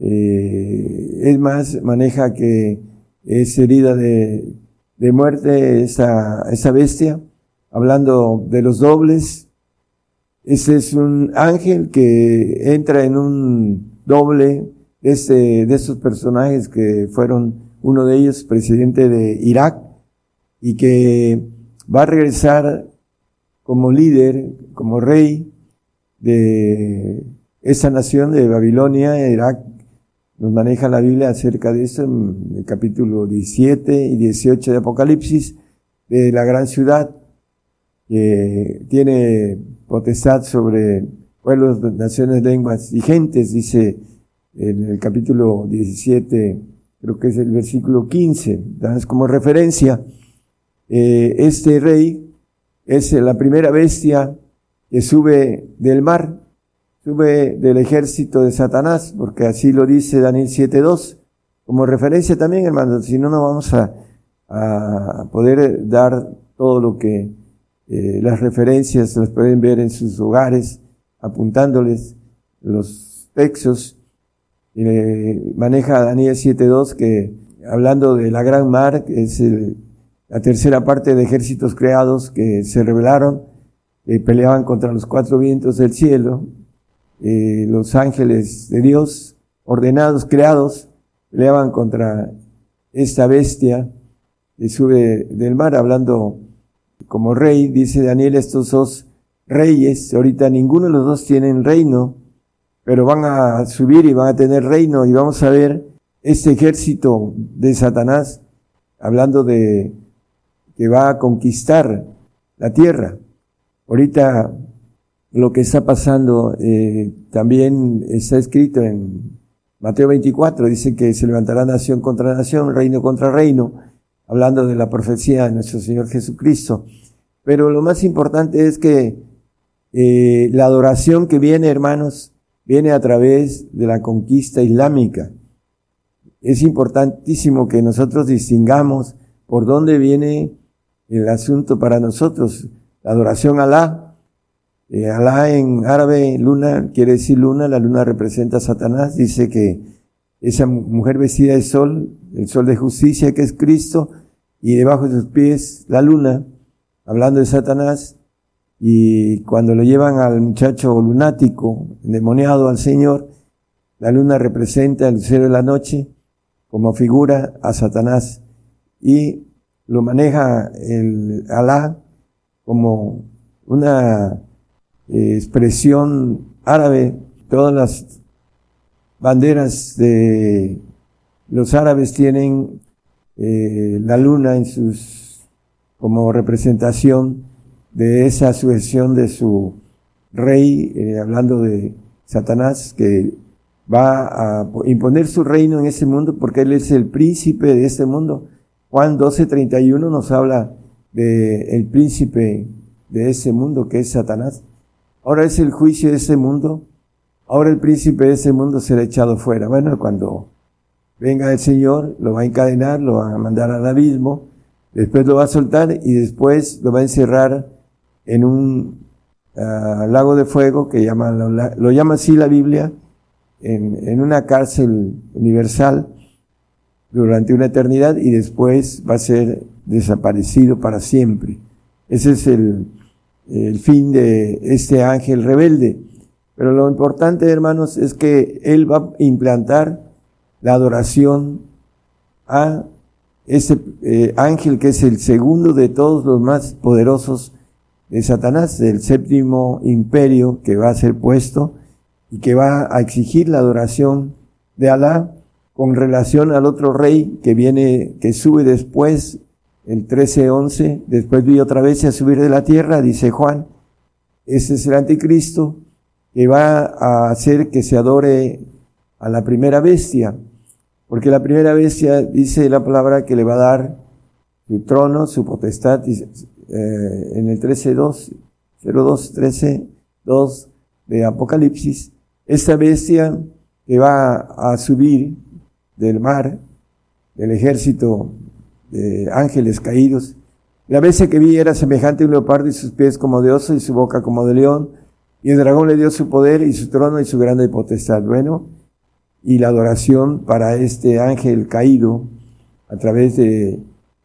Eh, es más, maneja que es herida de, de muerte esa, esa bestia, hablando de los dobles. Ese es un ángel que entra en un doble de, este, de estos personajes que fueron uno de ellos presidente de Irak y que va a regresar como líder, como rey de esa nación de Babilonia, Irak, nos maneja la Biblia acerca de eso en el capítulo 17 y 18 de Apocalipsis, de la gran ciudad que tiene potestad sobre pueblos, naciones, lenguas y gentes, dice en el capítulo 17, creo que es el versículo 15, das como referencia, eh, este rey es la primera bestia que sube del mar, sube del ejército de Satanás, porque así lo dice Daniel 7.2, como referencia también, hermano, si no, no vamos a, a poder dar todo lo que eh, las referencias las pueden ver en sus hogares, apuntándoles los textos. Y maneja Daniel 7.2 que hablando de la gran mar, que es la tercera parte de ejércitos creados que se rebelaron, eh, peleaban contra los cuatro vientos del cielo, eh, los ángeles de Dios, ordenados, creados, peleaban contra esta bestia que sube del mar, hablando como rey, dice Daniel, estos dos reyes, ahorita ninguno de los dos tienen reino, pero van a subir y van a tener reino y vamos a ver este ejército de Satanás, hablando de que va a conquistar la tierra. Ahorita lo que está pasando eh, también está escrito en Mateo 24, dice que se levantará nación contra nación, reino contra reino, hablando de la profecía de nuestro Señor Jesucristo. Pero lo más importante es que eh, la adoración que viene, hermanos, viene a través de la conquista islámica. Es importantísimo que nosotros distingamos por dónde viene el asunto para nosotros. La adoración a Alá. Eh, Alá en árabe, luna, quiere decir luna, la luna representa a Satanás, dice que esa mujer vestida de sol, el sol de justicia que es Cristo, y debajo de sus pies la luna, hablando de Satanás, y cuando lo llevan al muchacho lunático, endemoniado al Señor, la luna representa el cielo de la noche como figura a Satanás y lo maneja el Alá como una eh, expresión árabe. Todas las banderas de los árabes tienen eh, la luna en sus como representación de esa sucesión de su rey, eh, hablando de Satanás, que va a imponer su reino en ese mundo porque él es el príncipe de este mundo. Juan 12:31 nos habla de el príncipe de ese mundo que es Satanás. Ahora es el juicio de ese mundo. Ahora el príncipe de ese mundo será echado fuera. Bueno, cuando venga el Señor, lo va a encadenar, lo va a mandar al abismo, después lo va a soltar y después lo va a encerrar en un ah, lago de fuego que llama, lo, llama así la Biblia, en, en, una cárcel universal durante una eternidad y después va a ser desaparecido para siempre. Ese es el, el fin de este ángel rebelde. Pero lo importante, hermanos, es que él va a implantar la adoración a ese eh, ángel que es el segundo de todos los más poderosos de Satanás, del séptimo imperio que va a ser puesto y que va a exigir la adoración de Alá con relación al otro rey que viene, que sube después, el 13-11, después vi otra vez a subir de la tierra, dice Juan, ese es el anticristo que va a hacer que se adore a la primera bestia, porque la primera bestia dice la palabra que le va a dar su trono, su potestad, eh, en el 13.2, 02, 13, 2 de Apocalipsis. Esta bestia que va a subir del mar, del ejército de ángeles caídos. La bestia que vi era semejante a un leopardo y sus pies como de oso y su boca como de león. Y el dragón le dio su poder y su trono y su grande potestad. Bueno, y la adoración para este ángel caído a través de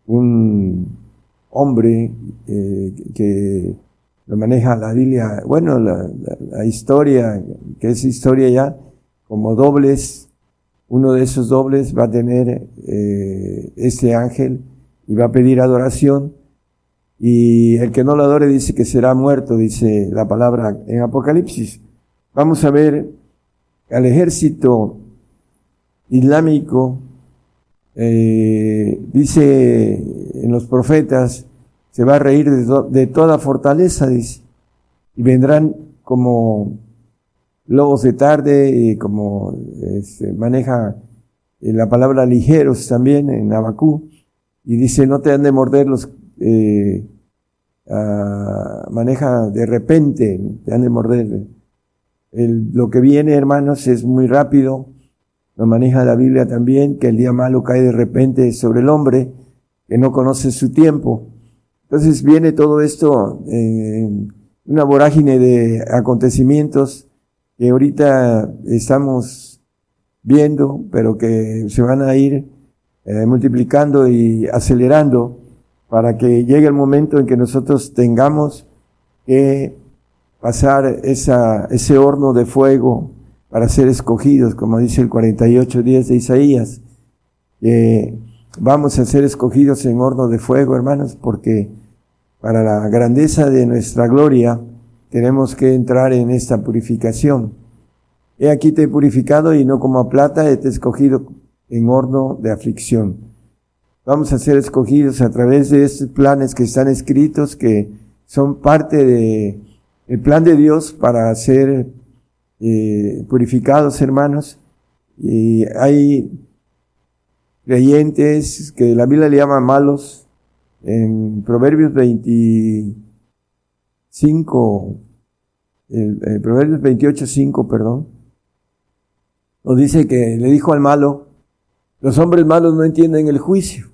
un hombre eh, que lo maneja la Biblia, bueno, la, historia, que es historia ya, como dobles, uno de esos dobles va a tener eh, este ángel y va a pedir adoración y el que no lo adore dice que será muerto, dice la palabra en Apocalipsis. Vamos a ver al ejército islámico, eh, dice en los profetas, se va a reír de, toda fortaleza, dice, y vendrán como lobos de tarde, y como este, maneja eh, la palabra ligeros también en Abacú, y dice, no te han de morder los, eh, maneja de repente, te han de morder. El, lo que viene, hermanos, es muy rápido, lo maneja la Biblia también, que el día malo cae de repente sobre el hombre, que no conoce su tiempo. Entonces viene todo esto en una vorágine de acontecimientos que ahorita estamos viendo, pero que se van a ir eh, multiplicando y acelerando para que llegue el momento en que nosotros tengamos que pasar esa, ese horno de fuego para ser escogidos, como dice el 48 días de Isaías. vamos a ser escogidos en horno de fuego, hermanos, porque para la grandeza de nuestra gloria tenemos que entrar en esta purificación. He aquí te he purificado y no como a plata, he te escogido en horno de aflicción. Vamos a ser escogidos a través de estos planes que están escritos, que son parte de el plan de Dios para ser eh, purificados, hermanos. Y hay creyentes que la Biblia le llama malos. En Proverbios 25, el, Proverbios 28, 5, perdón, nos dice que le dijo al malo, los hombres malos no entienden el juicio,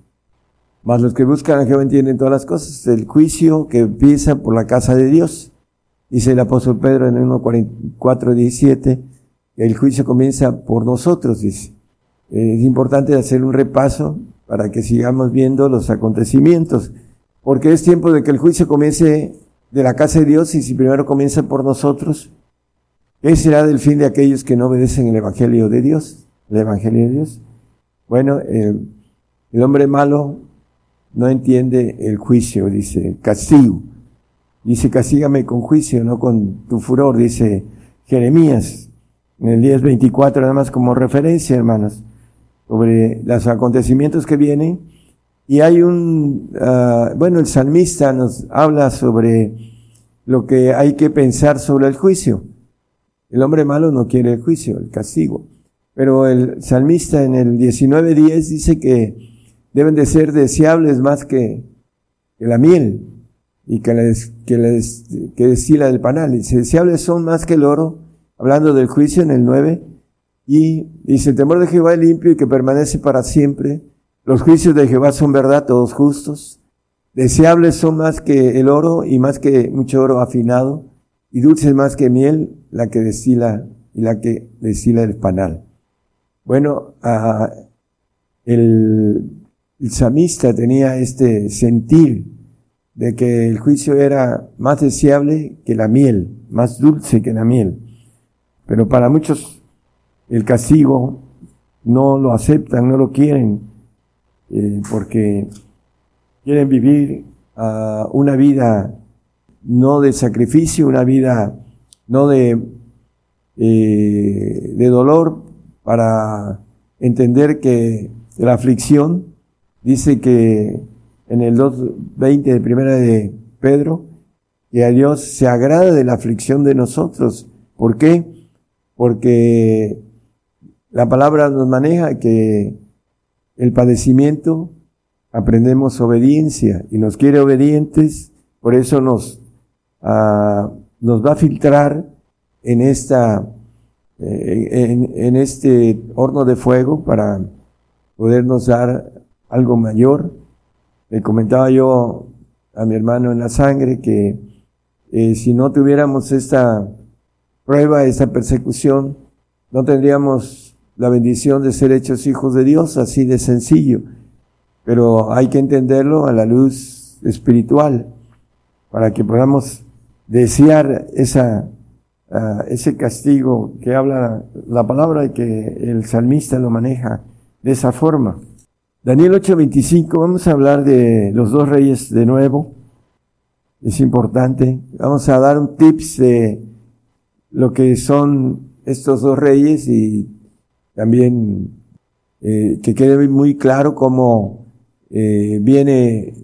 mas los que buscan a Jehová entienden todas las cosas. El juicio que empieza por la casa de Dios. Dice el apóstol Pedro en 1.44, 17, el juicio comienza por nosotros, dice. Es importante hacer un repaso para que sigamos viendo los acontecimientos, porque es tiempo de que el juicio comience de la casa de Dios y si primero comienza por nosotros, ¿qué será del fin de aquellos que no obedecen el Evangelio de Dios? El Evangelio de Dios. Bueno, el hombre malo no entiende el juicio, dice, castigo. Dice, castígame con juicio, no con tu furor, dice Jeremías, en el 10.24, nada más como referencia, hermanos, sobre los acontecimientos que vienen. Y hay un, ah, bueno, el salmista nos habla sobre lo que hay que pensar sobre el juicio. El hombre malo no quiere el juicio, el castigo. Pero el salmista en el 19.10 dice que deben de ser deseables más que, que la miel y que, les, que, les, que destila del panal. Dice, deseables son más que el oro, hablando del juicio en el 9. Y dice, el temor de Jehová es limpio y que permanece para siempre. Los juicios de Jehová son verdad, todos justos. Deseables son más que el oro y más que mucho oro afinado. Y dulces más que miel, la que destila y la que destila el panal. Bueno, el, el samista tenía este sentir de que el juicio era más deseable que la miel, más dulce que la miel. Pero para muchos el castigo no lo aceptan, no lo quieren, eh, porque quieren vivir uh, una vida no de sacrificio, una vida no de, eh, de dolor, para entender que la aflicción dice que en el 2.20 de primera de Pedro, que a Dios se agrada de la aflicción de nosotros. ¿Por qué? Porque la palabra nos maneja que el padecimiento aprendemos obediencia y nos quiere obedientes, por eso nos, uh, nos va a filtrar en esta, eh, en este horno de fuego para podernos dar algo mayor le comentaba yo a mi hermano en la sangre que eh, si no tuviéramos esta prueba, esta persecución, no tendríamos la bendición de ser hechos hijos de Dios, así de sencillo. Pero hay que entenderlo a la luz espiritual para que podamos desear esa, uh, ese castigo que habla la palabra y que el salmista lo maneja de esa forma. Daniel 8:25, vamos a hablar de los dos reyes de nuevo. Es importante. Vamos a dar un tips de lo que son estos dos reyes y también eh, que quede muy claro cómo eh, viene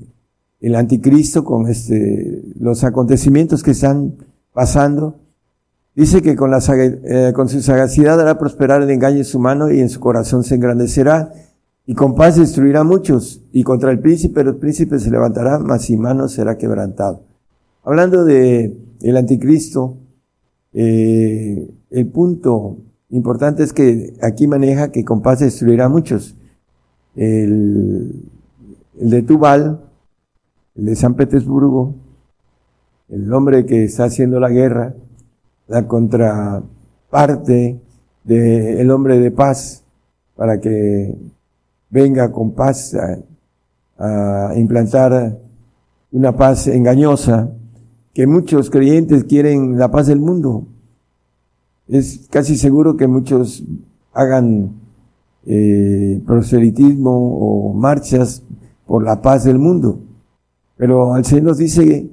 el anticristo con este, los acontecimientos que están pasando. Dice que con, la, eh, con su sagacidad hará prosperar el engaño humano y en su corazón se engrandecerá y con paz destruirá muchos, y contra el príncipe los príncipes se levantará, mas sin mano será quebrantado. Hablando de el anticristo, eh, el punto importante es que aquí maneja que con paz destruirá muchos. El, el de Tubal, el de San Petersburgo, el hombre que está haciendo la guerra, la contraparte del hombre de paz, para que venga con paz a, implantar una paz engañosa, que muchos creyentes quieren la paz del mundo. Es casi seguro que muchos hagan eh, proselitismo o marchas por la paz del mundo. Pero el Señor nos dice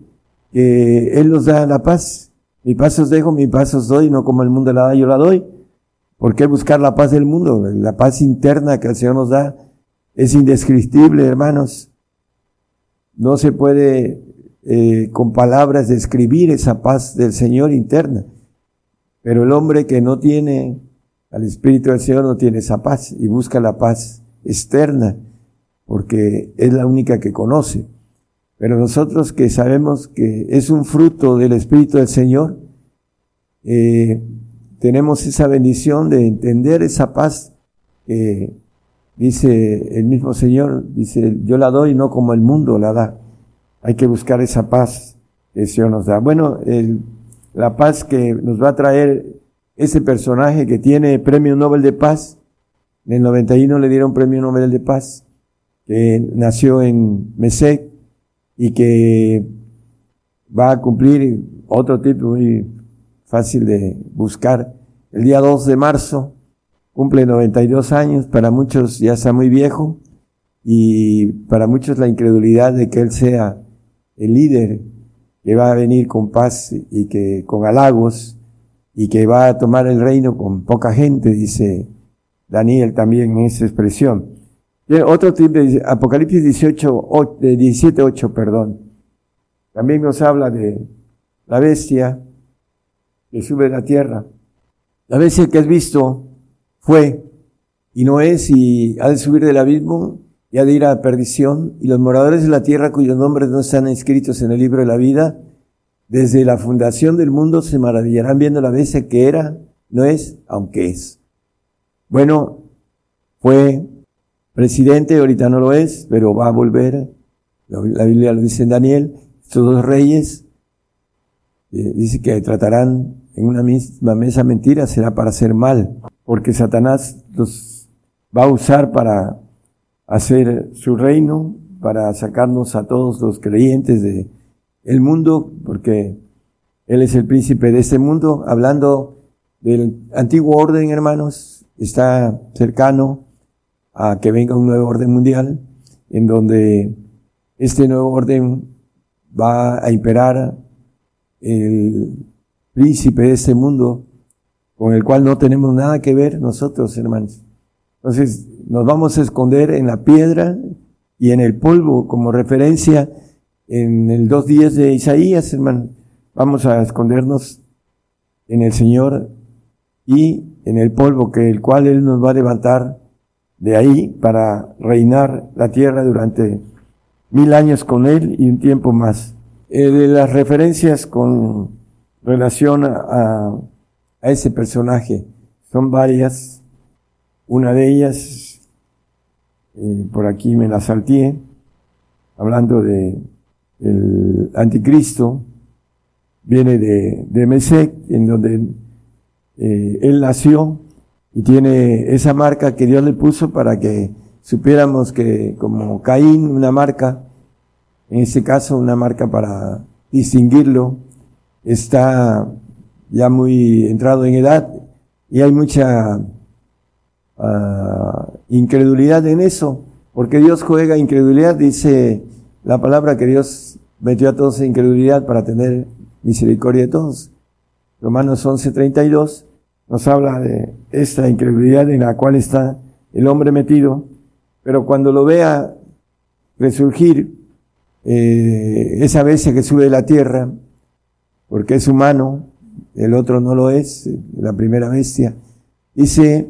que Él nos da la paz. Mi paz os dejo, mi paz os doy, no como el mundo la da, yo la doy. ¿Por qué buscar la paz del mundo? La paz interna que el Señor nos da es indescriptible, hermanos. No se puede eh, con palabras describir esa paz del Señor interna. Pero el hombre que no tiene al Espíritu del Señor no tiene esa paz y busca la paz externa porque es la única que conoce. Pero nosotros que sabemos que es un fruto del Espíritu del Señor, eh, tenemos esa bendición de entender esa paz que Dice el mismo Señor, dice, yo la doy no como el mundo la da. Hay que buscar esa paz que el Señor nos da. Bueno, el, la paz que nos va a traer ese personaje que tiene premio Nobel de Paz, en el 91 le dieron premio Nobel de Paz, que nació en Mesec y que va a cumplir otro tipo muy fácil de buscar. El día 2 de marzo cumple 92 años, para muchos ya está muy viejo y para muchos la incredulidad de que él sea el líder que va a venir con paz y que con halagos y que va a tomar el reino con poca gente, dice Daniel también en esa expresión. Tiene otro tipo de Apocalipsis 18, 17, 8, perdón. También nos habla de la bestia que sube a la tierra. La bestia que has visto fue y no es y ha de subir del abismo y ha de ir a la perdición y los moradores de la tierra cuyos nombres no están escritos en el libro de la vida, desde la fundación del mundo se maravillarán viendo la bestia que era, no es, aunque es. Bueno, fue presidente, ahorita no lo es, pero va a volver. La Biblia lo dice en Daniel. Estos dos reyes, eh, dice que tratarán en una misma mesa mentira, será para hacer mal, porque Satanás los va a usar para hacer su reino, para sacarnos a todos los creyentes de mundo, porque él es el príncipe de este mundo, hablando del antiguo orden, hermanos, está cercano a que venga un nuevo orden mundial, en donde este nuevo orden va a imperar el príncipe de este mundo, con el cual no tenemos nada que ver nosotros, hermanos. Entonces, nos vamos a esconder en la piedra y en el polvo, como referencia en el dos días de Isaías, hermano. Vamos a escondernos en el Señor y en el polvo que el cual Él nos va a levantar de ahí para reinar la tierra durante mil años con Él y un tiempo más. Eh, de las referencias con relación a ese personaje son varias. Una de ellas, eh, por aquí me la salté, hablando de el anticristo, viene de, de Mesec, en donde eh, él nació y tiene esa marca que Dios le puso para que supiéramos que como Caín, una marca, en este caso una marca para distinguirlo, está ya muy entrado en edad y hay mucha uh, incredulidad en eso, porque Dios juega incredulidad, dice la palabra que Dios metió a todos en incredulidad para tener misericordia de todos. Romanos 11:32 nos habla de esta incredulidad en la cual está el hombre metido, pero cuando lo vea resurgir eh, esa bestia que sube de la tierra, porque es humano, el otro no lo es, la primera bestia, dice,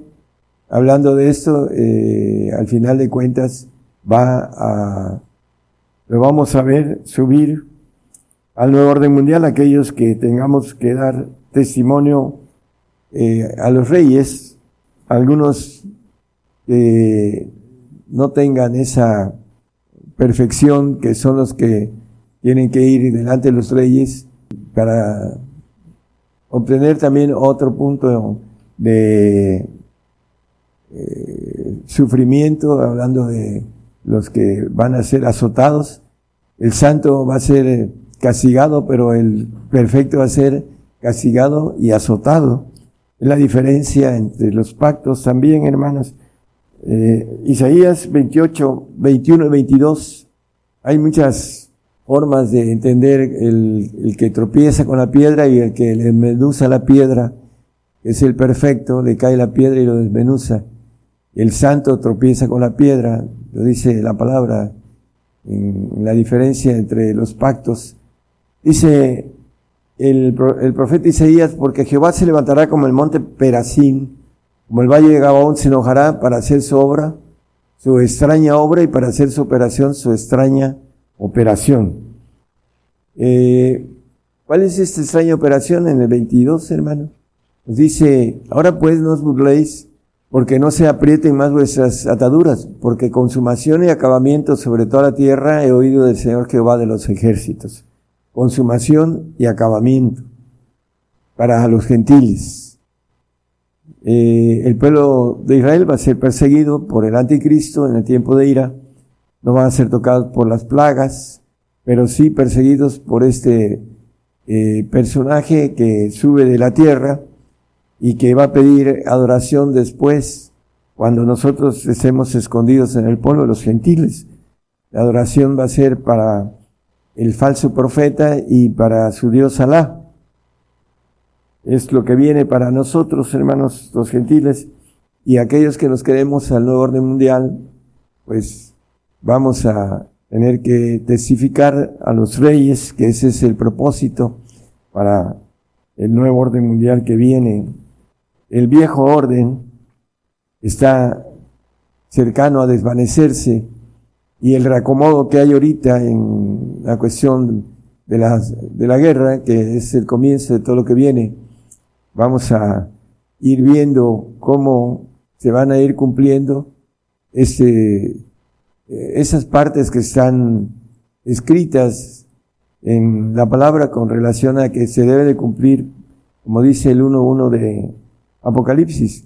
hablando de esto, eh, al final de cuentas va a, lo vamos a ver subir al nuevo orden mundial, aquellos que tengamos que dar testimonio eh, a los reyes, algunos que no tengan esa perfección, que son los que tienen que ir delante de los reyes para obtener también otro punto de eh, sufrimiento, hablando de los que van a ser azotados. El santo va a ser castigado, pero el perfecto va a ser castigado y azotado. Es la diferencia entre los pactos también, hermanos. Eh, Isaías 28, 21 y 22. Hay muchas formas de entender el, el, que tropieza con la piedra y el que le desmenuza la piedra. Es el perfecto, le cae la piedra y lo desmenuza. El santo tropieza con la piedra, lo dice la palabra, en, la diferencia entre los pactos. Dice el, el, profeta Isaías, porque Jehová se levantará como el monte Perazín, como el valle de Gabaón se enojará para hacer su obra, su extraña obra y para hacer su operación, su extraña operación. Eh, ¿Cuál es esta extraña operación en el 22, hermano? Nos dice, ahora pues no os burléis, porque no se aprieten más vuestras ataduras, porque consumación y acabamiento sobre toda la tierra he oído del Señor Jehová de los ejércitos consumación y acabamiento para los gentiles. Eh, el pueblo de Israel va a ser perseguido por el anticristo en el tiempo de ira, no van a ser tocados por las plagas, pero sí perseguidos por este eh, personaje que sube de la tierra y que va a pedir adoración después, cuando nosotros estemos escondidos en el pueblo de los gentiles. La adoración va a ser para el falso profeta y para su Dios Alá. Es lo que viene para nosotros, hermanos, los gentiles, y aquellos que nos queremos al nuevo orden mundial, pues vamos a tener que testificar a los reyes que ese es el propósito para el nuevo orden mundial que viene. El viejo orden está cercano a desvanecerse y el reacomodo que hay ahorita en la cuestión de la, de la guerra, que es el comienzo de todo lo que viene, vamos a ir viendo cómo se van a ir cumpliendo este, esas partes que están escritas en la palabra con relación a que se debe de cumplir, como dice el 1.1 de Apocalipsis,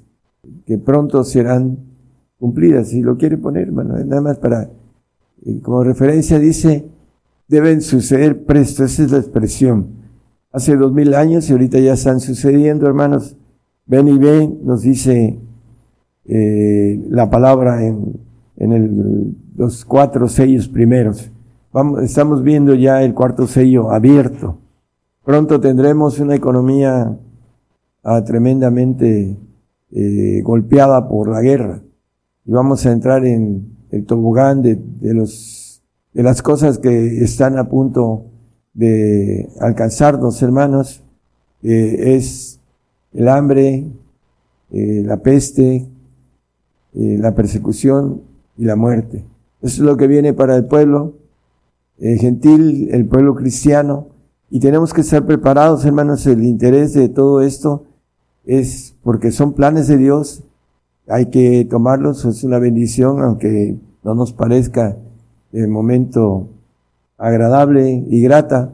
que pronto serán cumplidas. Si lo quiere poner, hermano, nada más para, eh, como referencia dice, deben suceder presto, esa es la expresión. Hace dos mil años y ahorita ya están sucediendo, hermanos. Ven y ven, nos dice eh, la palabra en, en el, los cuatro sellos primeros. Vamos, estamos viendo ya el cuarto sello abierto. Pronto tendremos una economía ah, tremendamente eh, golpeada por la guerra y vamos a entrar en el tobogán de, de, los, de las cosas que están a punto de alcanzarnos, hermanos. Eh, es el hambre, eh, la peste, eh, la persecución y la muerte. Eso es lo que viene para el pueblo eh, gentil, el pueblo cristiano, y tenemos que estar preparados, hermanos. El interés de todo esto es porque son planes de Dios, hay que tomarlos, es una bendición, aunque no nos parezca el momento agradable y grata,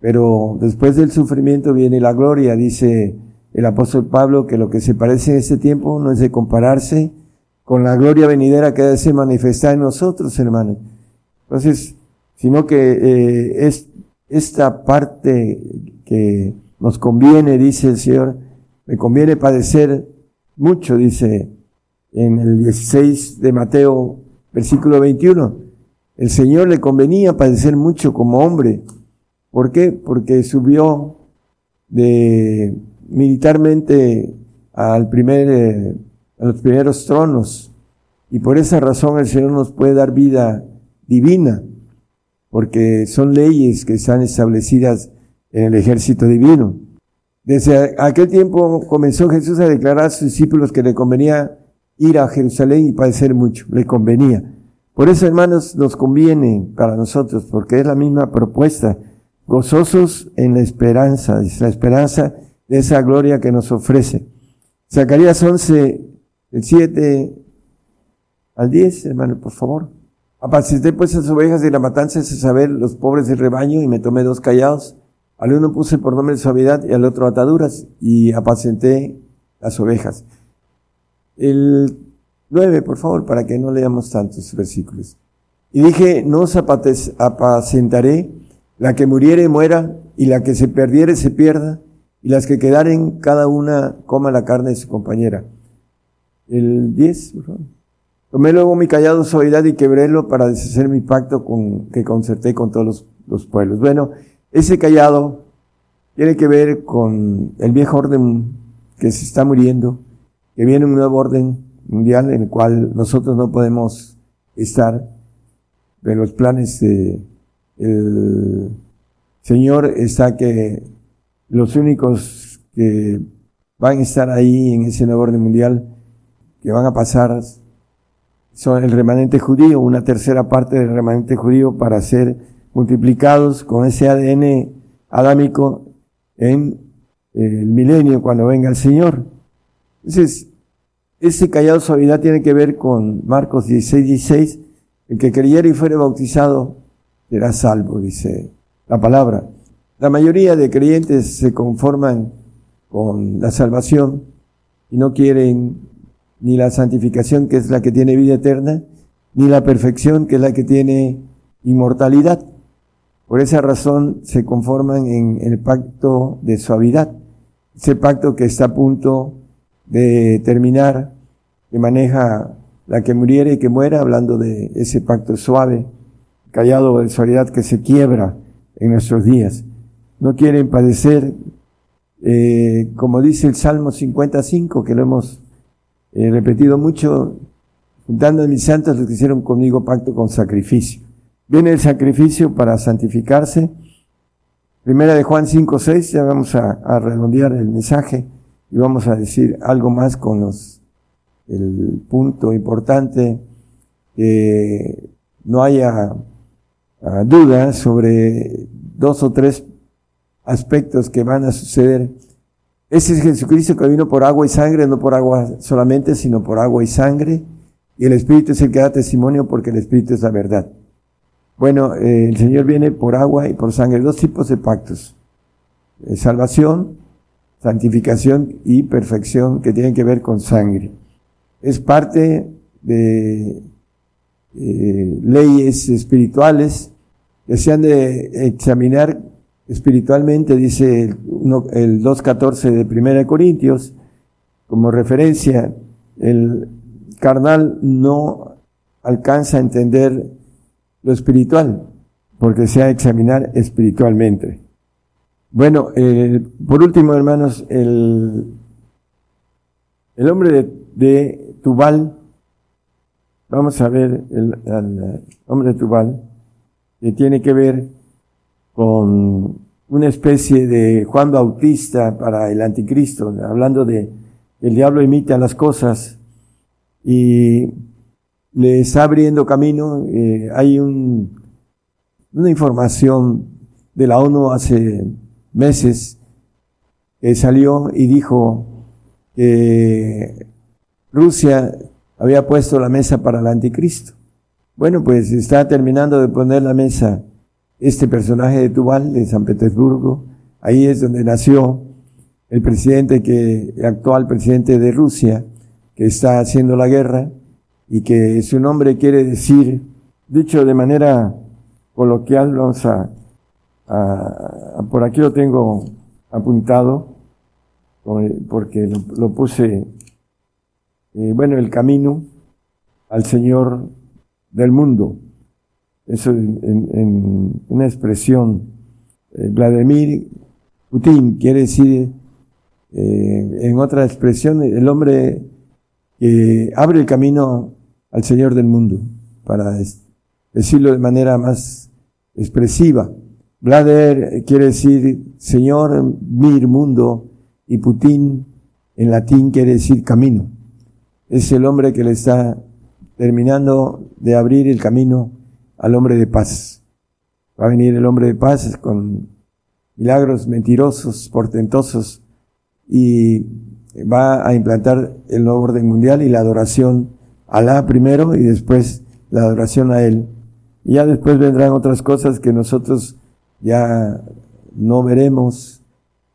pero después del sufrimiento viene la gloria, dice el apóstol Pablo, que lo que se parece en este tiempo no es de compararse con la gloria venidera que debe ser manifestada en nosotros, hermanos. Entonces, sino que eh, es esta parte que nos conviene, dice el Señor, me conviene padecer mucho, dice en el 16 de Mateo, versículo 21. El Señor le convenía padecer mucho como hombre. ¿Por qué? Porque subió de militarmente al primer, eh, a los primeros tronos. Y por esa razón el Señor nos puede dar vida divina, porque son leyes que están establecidas en el ejército divino. Desde aquel tiempo comenzó Jesús a declarar a sus discípulos que le convenía ir a Jerusalén y padecer mucho, le convenía. Por eso, hermanos, nos conviene para nosotros, porque es la misma propuesta, gozosos en la esperanza, la esperanza de esa gloria que nos ofrece. Zacarías 11, el 7 al 10, hermano, por favor. Apacité pues las ovejas de la matanza de saber los pobres del rebaño y me tomé dos callados. Al uno puse por nombre suavidad y al otro ataduras y apacenté las ovejas. El 9, por favor, para que no leamos tantos versículos. Y dije, no os apacentaré, la que muriere muera y la que se perdiere se pierda y las que quedaren, cada una coma la carne de su compañera. El 10, por. Tomé luego mi callado suavidad y quebrélo para deshacer mi pacto con, que concerté con todos los, los pueblos. Bueno, ese callado tiene que ver con el viejo orden que se está muriendo, que viene un nuevo orden mundial en el cual nosotros no podemos estar en los planes de Señor está que los únicos que van a estar ahí en ese nuevo orden mundial, que van a pasar, son el remanente judío, una tercera parte del remanente judío para ser multiplicados con ese ADN adámico en el milenio cuando venga el Señor. Entonces, ese callado suavidad tiene que ver con Marcos 16, 16, el que creyera y fuere bautizado será salvo, dice la palabra. La mayoría de creyentes se conforman con la salvación y no quieren ni la santificación, que es la que tiene vida eterna, ni la perfección, que es la que tiene inmortalidad. Por esa razón se conforman en el pacto de suavidad, ese pacto que está a punto de terminar, que maneja la que muriere y que muera, hablando de ese pacto suave, callado de suavidad que se quiebra en nuestros días no quieren padecer, eh, como dice el Salmo 55, que lo hemos eh, repetido mucho, juntando a mis santos los que hicieron conmigo pacto con sacrificio. Viene el sacrificio para santificarse. Primera de Juan 5, 6, ya vamos a, a redondear el mensaje y vamos a decir algo más con los, el punto importante, que no haya uh, duda sobre dos o tres aspectos que van a suceder. Ese es Jesucristo que vino por agua y sangre, no por agua solamente, sino por agua y sangre. Y el Espíritu es el que da testimonio porque el Espíritu es la verdad. Bueno, eh, el Señor viene por agua y por sangre, dos tipos de pactos. Eh, salvación, santificación y perfección que tienen que ver con sangre. Es parte de eh, leyes espirituales que se han de examinar espiritualmente, dice el, el 2.14 de 1 Corintios, como referencia, el carnal no alcanza a entender lo espiritual, porque se ha de examinar espiritualmente. Bueno, eh, por último, hermanos, el, el hombre de, Tubal, vamos a ver el hombre de Tubal, que tiene que ver con una especie de Juan Bautista para el anticristo, hablando de el diablo imita las cosas y le está abriendo camino. Eh, hay un, una información de la ONU hace meses que salió y dijo que Rusia había puesto la mesa para el anticristo. Bueno, pues está terminando de poner la mesa este personaje de Tubal, de San Petersburgo. Ahí es donde nació el presidente que, el actual presidente de Rusia, que está haciendo la guerra y que su nombre quiere decir, dicho de manera coloquial, vamos a, a, por aquí lo tengo apuntado, porque lo, puse, eh, bueno, el camino al Señor del mundo. Eso en, una expresión. Eh, Vladimir Putin quiere decir, eh, en otra expresión, el hombre que abre el camino al Señor del mundo, para decirlo de manera más expresiva. Vladimir quiere decir Señor, mir, mundo, y Putin en latín quiere decir camino. Es el hombre que le está terminando de abrir el camino al hombre de paz. Va a venir el hombre de paz con milagros mentirosos, portentosos, y va a implantar el nuevo orden mundial y la adoración a Alá primero y después la adoración a Él. Y ya después vendrán otras cosas que nosotros ya no veremos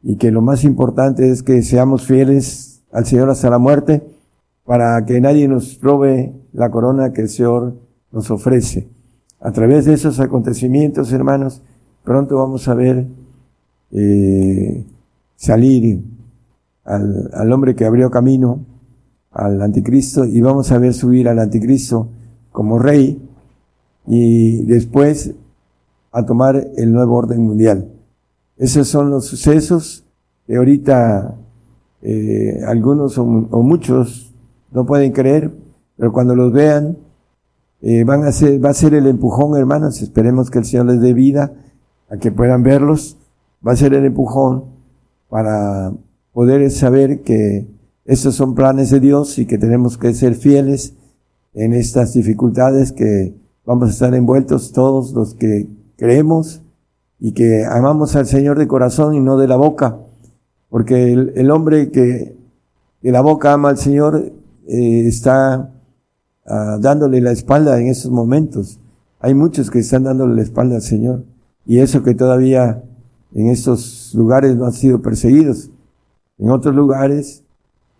y que lo más importante es que seamos fieles al Señor hasta la muerte para que nadie nos robe la corona que el Señor nos ofrece. A través de esos acontecimientos, hermanos, pronto vamos a ver eh, salir al, al, hombre que abrió camino al anticristo y vamos a ver subir al anticristo como rey y después a tomar el nuevo orden mundial. Esos son los sucesos que ahorita eh, algunos o, o muchos no pueden creer, pero cuando los vean eh, van a ser, va a ser el empujón, hermanos. Esperemos que el Señor les dé vida a que puedan verlos. Va a ser el empujón para poder saber que estos son planes de Dios y que tenemos que ser fieles en estas dificultades que vamos a estar envueltos todos los que creemos y que amamos al Señor de corazón y no de la boca. Porque el, hombre que de la boca ama al Señor eh, está Ah, dándole la espalda en esos momentos. Hay muchos que están dándole la espalda al Señor. Y eso que todavía en estos lugares no han sido perseguidos. En otros lugares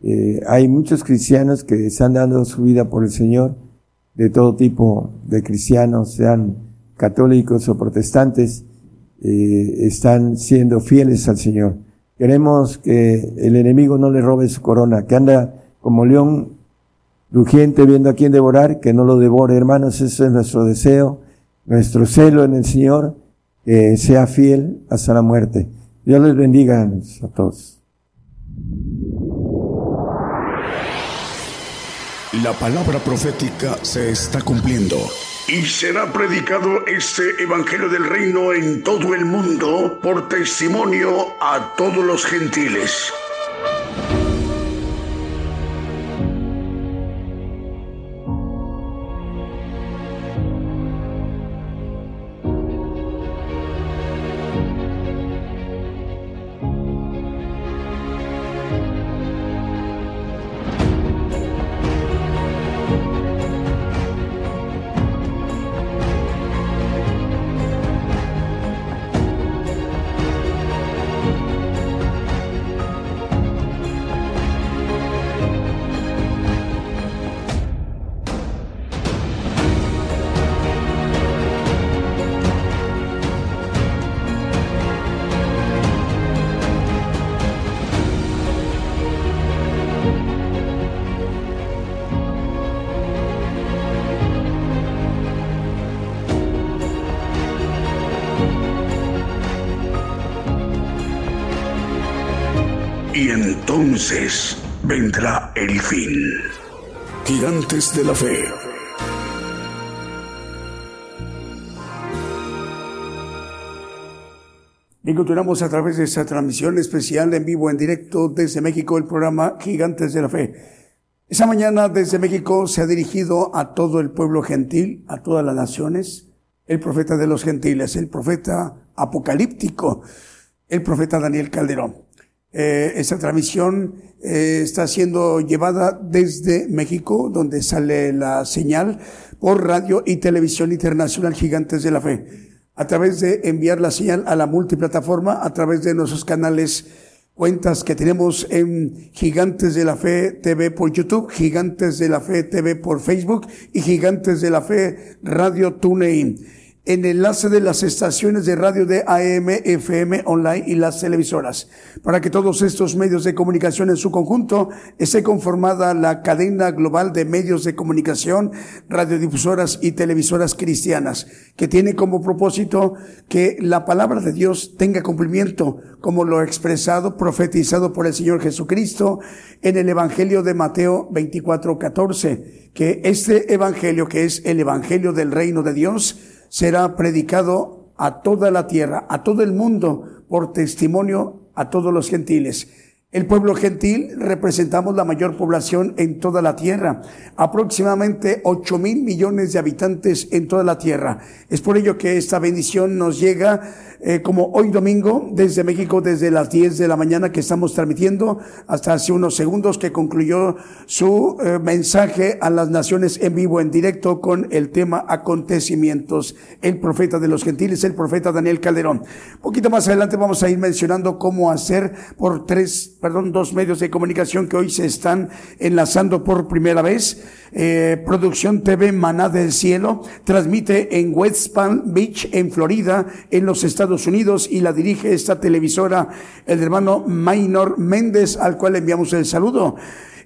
eh, hay muchos cristianos que están dando su vida por el Señor, de todo tipo de cristianos, sean católicos o protestantes, eh, están siendo fieles al Señor. Queremos que el enemigo no le robe su corona, que anda como león rugiente viendo a quien devorar, que no lo devore, hermanos, ese es nuestro deseo, nuestro celo en el Señor, que sea fiel hasta la muerte. Dios les bendiga a todos. La palabra profética se está cumpliendo. Y será predicado este Evangelio del Reino en todo el mundo por testimonio a todos los gentiles. Entonces vendrá el fin. Gigantes de la fe. Bien, continuamos a través de esta transmisión especial en vivo, en directo desde México, el programa Gigantes de la Fe. Esa mañana desde México se ha dirigido a todo el pueblo gentil, a todas las naciones, el profeta de los gentiles, el profeta apocalíptico, el profeta Daniel Calderón. Eh, esta transmisión eh, está siendo llevada desde México, donde sale la señal por radio y televisión internacional Gigantes de la Fe a través de enviar la señal a la multiplataforma, a través de nuestros canales, cuentas que tenemos en Gigantes de la Fe TV por YouTube, Gigantes de la Fe TV por Facebook y Gigantes de la Fe Radio TuneIn. En enlace de las estaciones de radio de AM, FM, online y las televisoras. Para que todos estos medios de comunicación en su conjunto esté conformada la cadena global de medios de comunicación, radiodifusoras y televisoras cristianas, que tiene como propósito que la palabra de Dios tenga cumplimiento, como lo expresado, profetizado por el Señor Jesucristo en el Evangelio de Mateo 24, 14, que este Evangelio, que es el Evangelio del reino de Dios, será predicado a toda la tierra, a todo el mundo, por testimonio a todos los gentiles. El pueblo gentil representamos la mayor población en toda la tierra, aproximadamente 8 mil millones de habitantes en toda la tierra. Es por ello que esta bendición nos llega eh, como hoy domingo desde México, desde las 10 de la mañana que estamos transmitiendo, hasta hace unos segundos que concluyó su eh, mensaje a las naciones en vivo, en directo, con el tema acontecimientos, el profeta de los gentiles, el profeta Daniel Calderón. Un poquito más adelante vamos a ir mencionando cómo hacer por tres, perdón, dos medios de comunicación que hoy se están enlazando por primera vez. Eh, Producción TV Maná del Cielo transmite en West Palm Beach, en Florida, en los Estados Unidos, y la dirige esta televisora el hermano Maynor Méndez, al cual enviamos el saludo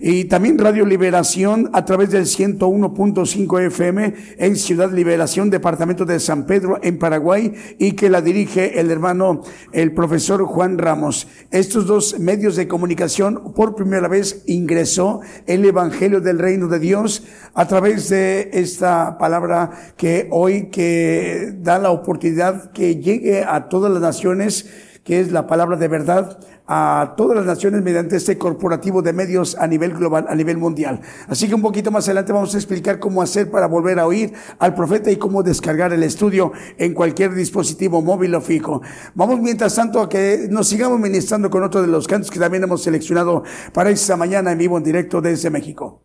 y también Radio Liberación a través del 101.5 FM en Ciudad Liberación, departamento de San Pedro en Paraguay y que la dirige el hermano, el profesor Juan Ramos. Estos dos medios de comunicación por primera vez ingresó el Evangelio del Reino de Dios a través de esta palabra que hoy que da la oportunidad que llegue a todas las naciones que es la palabra de verdad a todas las naciones mediante este corporativo de medios a nivel global, a nivel mundial. Así que un poquito más adelante vamos a explicar cómo hacer para volver a oír al profeta y cómo descargar el estudio en cualquier dispositivo móvil o fijo. Vamos mientras tanto a que nos sigamos ministrando con otro de los cantos que también hemos seleccionado para esta mañana en vivo en directo desde México.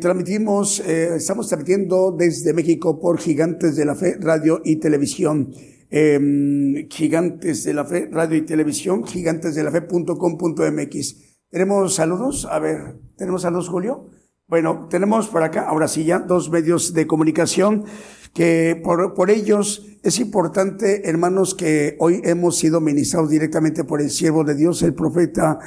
Transmitimos, eh, estamos transmitiendo desde México por Gigantes de la Fe, Radio y Televisión. Eh, Gigantes de la Fe, Radio y Televisión, gigantesdelafe.com.mx. ¿Tenemos saludos? A ver, ¿tenemos saludos, Julio? Bueno, tenemos por acá, ahora sí ya, dos medios de comunicación que por, por ellos es importante, hermanos, que hoy hemos sido ministrados directamente por el siervo de Dios, el profeta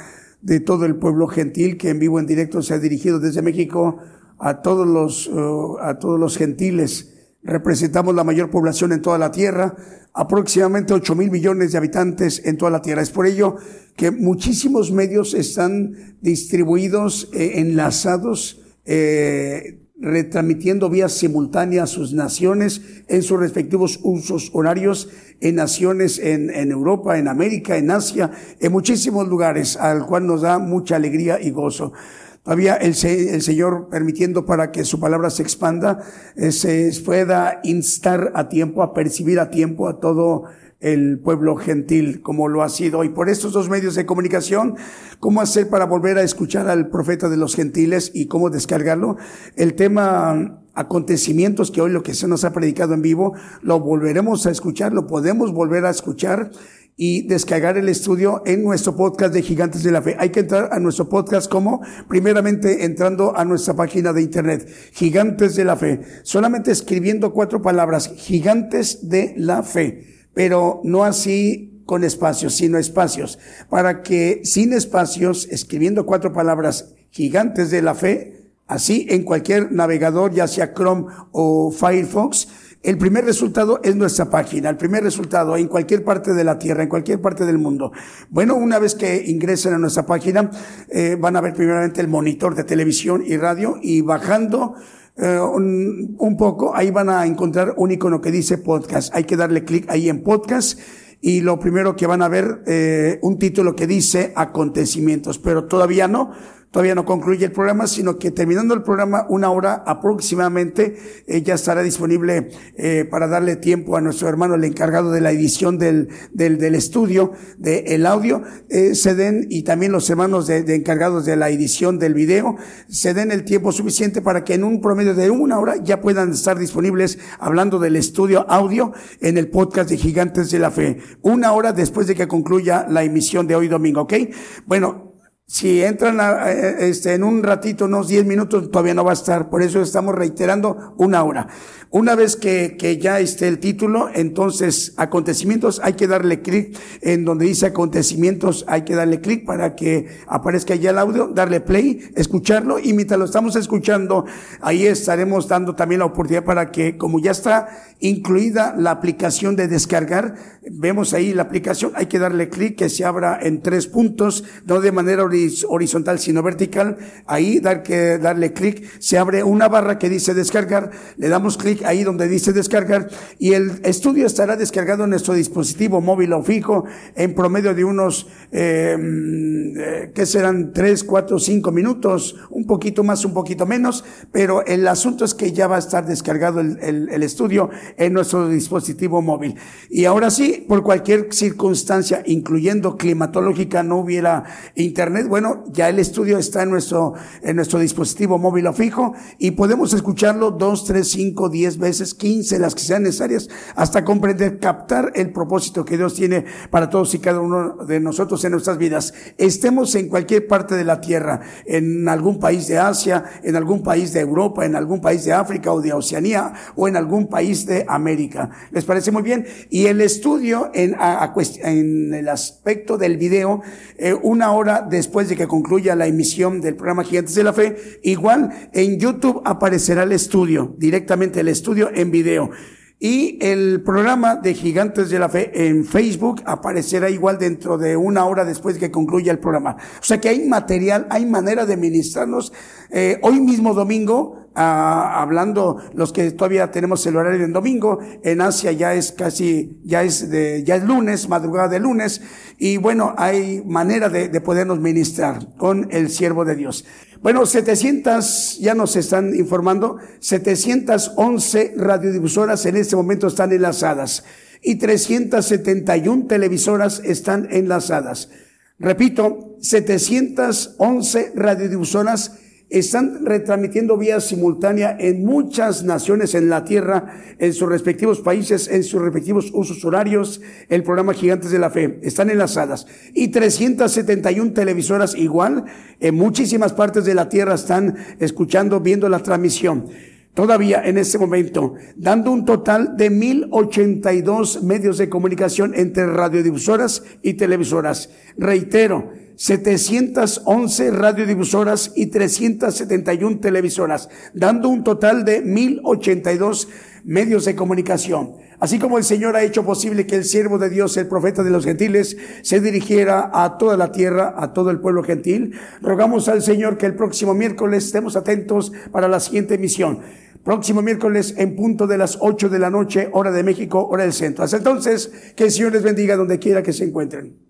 de todo el pueblo gentil que en vivo en directo se ha dirigido desde México a todos los uh, a todos los gentiles. Representamos la mayor población en toda la tierra, aproximadamente 8 mil millones de habitantes en toda la tierra. Es por ello que muchísimos medios están distribuidos, eh, enlazados, eh, retransmitiendo vía simultánea a sus naciones en sus respectivos usos horarios en naciones en, en Europa, en América, en Asia, en muchísimos lugares, al cual nos da mucha alegría y gozo. Todavía el, se- el Señor permitiendo para que su palabra se expanda, eh, se pueda instar a tiempo, a percibir a tiempo a todo el pueblo gentil como lo ha sido. Y por estos dos medios de comunicación, ¿cómo hacer para volver a escuchar al profeta de los gentiles y cómo descargarlo? El tema acontecimientos que hoy lo que se nos ha predicado en vivo, lo volveremos a escuchar, lo podemos volver a escuchar y descargar el estudio en nuestro podcast de Gigantes de la Fe. Hay que entrar a nuestro podcast como primeramente entrando a nuestra página de internet, Gigantes de la Fe, solamente escribiendo cuatro palabras, Gigantes de la Fe, pero no así con espacios, sino espacios, para que sin espacios, escribiendo cuatro palabras, Gigantes de la Fe, así en cualquier navegador, ya sea Chrome o Firefox. El primer resultado es nuestra página, el primer resultado en cualquier parte de la Tierra, en cualquier parte del mundo. Bueno, una vez que ingresen a nuestra página, eh, van a ver primeramente el monitor de televisión y radio y bajando eh, un, poco, ahí van a encontrar un icono que dice podcast. Hay que darle clic ahí en podcast y lo primero que van a ver, eh, un título que dice acontecimientos, pero todavía no todavía no concluye el programa, sino que terminando el programa, una hora aproximadamente, eh, ya estará disponible eh, para darle tiempo a nuestro hermano, el encargado de la edición del, del, del estudio, del el audio, eh, se den, y también los hermanos de, de encargados de la edición del video, se den el tiempo suficiente para que en un promedio de una hora ya puedan estar disponibles hablando del estudio audio en el podcast de Gigantes de la Fe. Una hora después de que concluya la emisión de hoy domingo, ¿ok? Bueno, si entran a, este, en un ratito, unos 10 minutos, todavía no va a estar. Por eso estamos reiterando una hora. Una vez que, que ya esté el título, entonces acontecimientos, hay que darle clic en donde dice acontecimientos, hay que darle clic para que aparezca ya el audio, darle play, escucharlo y mientras lo estamos escuchando, ahí estaremos dando también la oportunidad para que, como ya está incluida la aplicación de descargar, vemos ahí la aplicación, hay que darle clic que se abra en tres puntos, no de manera horizontal sino vertical, ahí dar que darle clic, se abre una barra que dice descargar, le damos clic ahí donde dice descargar y el estudio estará descargado en nuestro dispositivo móvil o fijo en promedio de unos, eh, eh, que serán 3, 4, 5 minutos, un poquito más, un poquito menos, pero el asunto es que ya va a estar descargado el, el, el estudio en nuestro dispositivo móvil. Y ahora sí, por cualquier circunstancia, incluyendo climatológica, no hubiera internet, bueno, ya el estudio está en nuestro, en nuestro dispositivo móvil o fijo y podemos escucharlo dos, tres, cinco, diez veces, quince, las que sean necesarias, hasta comprender, captar el propósito que Dios tiene para todos y cada uno de nosotros en nuestras vidas. Estemos en cualquier parte de la tierra, en algún país de Asia, en algún país de Europa, en algún país de África o de Oceanía o en algún país de América. ¿Les parece muy bien? Y el estudio en, a, en el aspecto del video, eh, una hora después de que concluya la emisión del programa Gigantes de la Fe, igual en YouTube aparecerá el estudio, directamente el estudio en video. Y el programa de Gigantes de la Fe en Facebook aparecerá igual dentro de una hora después de que concluya el programa. O sea que hay material, hay manera de ministrarnos. Eh, hoy mismo domingo, hablando los que todavía tenemos el horario en domingo, en Asia ya es casi, ya es de, ya es lunes, madrugada de lunes, y bueno, hay manera de, de podernos ministrar con el siervo de Dios. Bueno, 700, ya nos están informando, 711 radiodifusoras en este momento están enlazadas y 371 televisoras están enlazadas. Repito, 711 radiodifusoras están retransmitiendo vía simultánea en muchas naciones en la tierra, en sus respectivos países, en sus respectivos usos horarios, el programa Gigantes de la Fe. Están enlazadas. Y 371 televisoras igual, en muchísimas partes de la tierra están escuchando, viendo la transmisión. Todavía en este momento, dando un total de 1082 medios de comunicación entre radiodifusoras y televisoras. Reitero, 711 radiodifusoras y 371 televisoras, dando un total de 1082 medios de comunicación. Así como el Señor ha hecho posible que el siervo de Dios, el profeta de los gentiles, se dirigiera a toda la tierra, a todo el pueblo gentil, rogamos al Señor que el próximo miércoles estemos atentos para la siguiente emisión. Próximo miércoles en punto de las 8 de la noche, hora de México, hora del centro. Hasta entonces, que el Señor les bendiga donde quiera que se encuentren.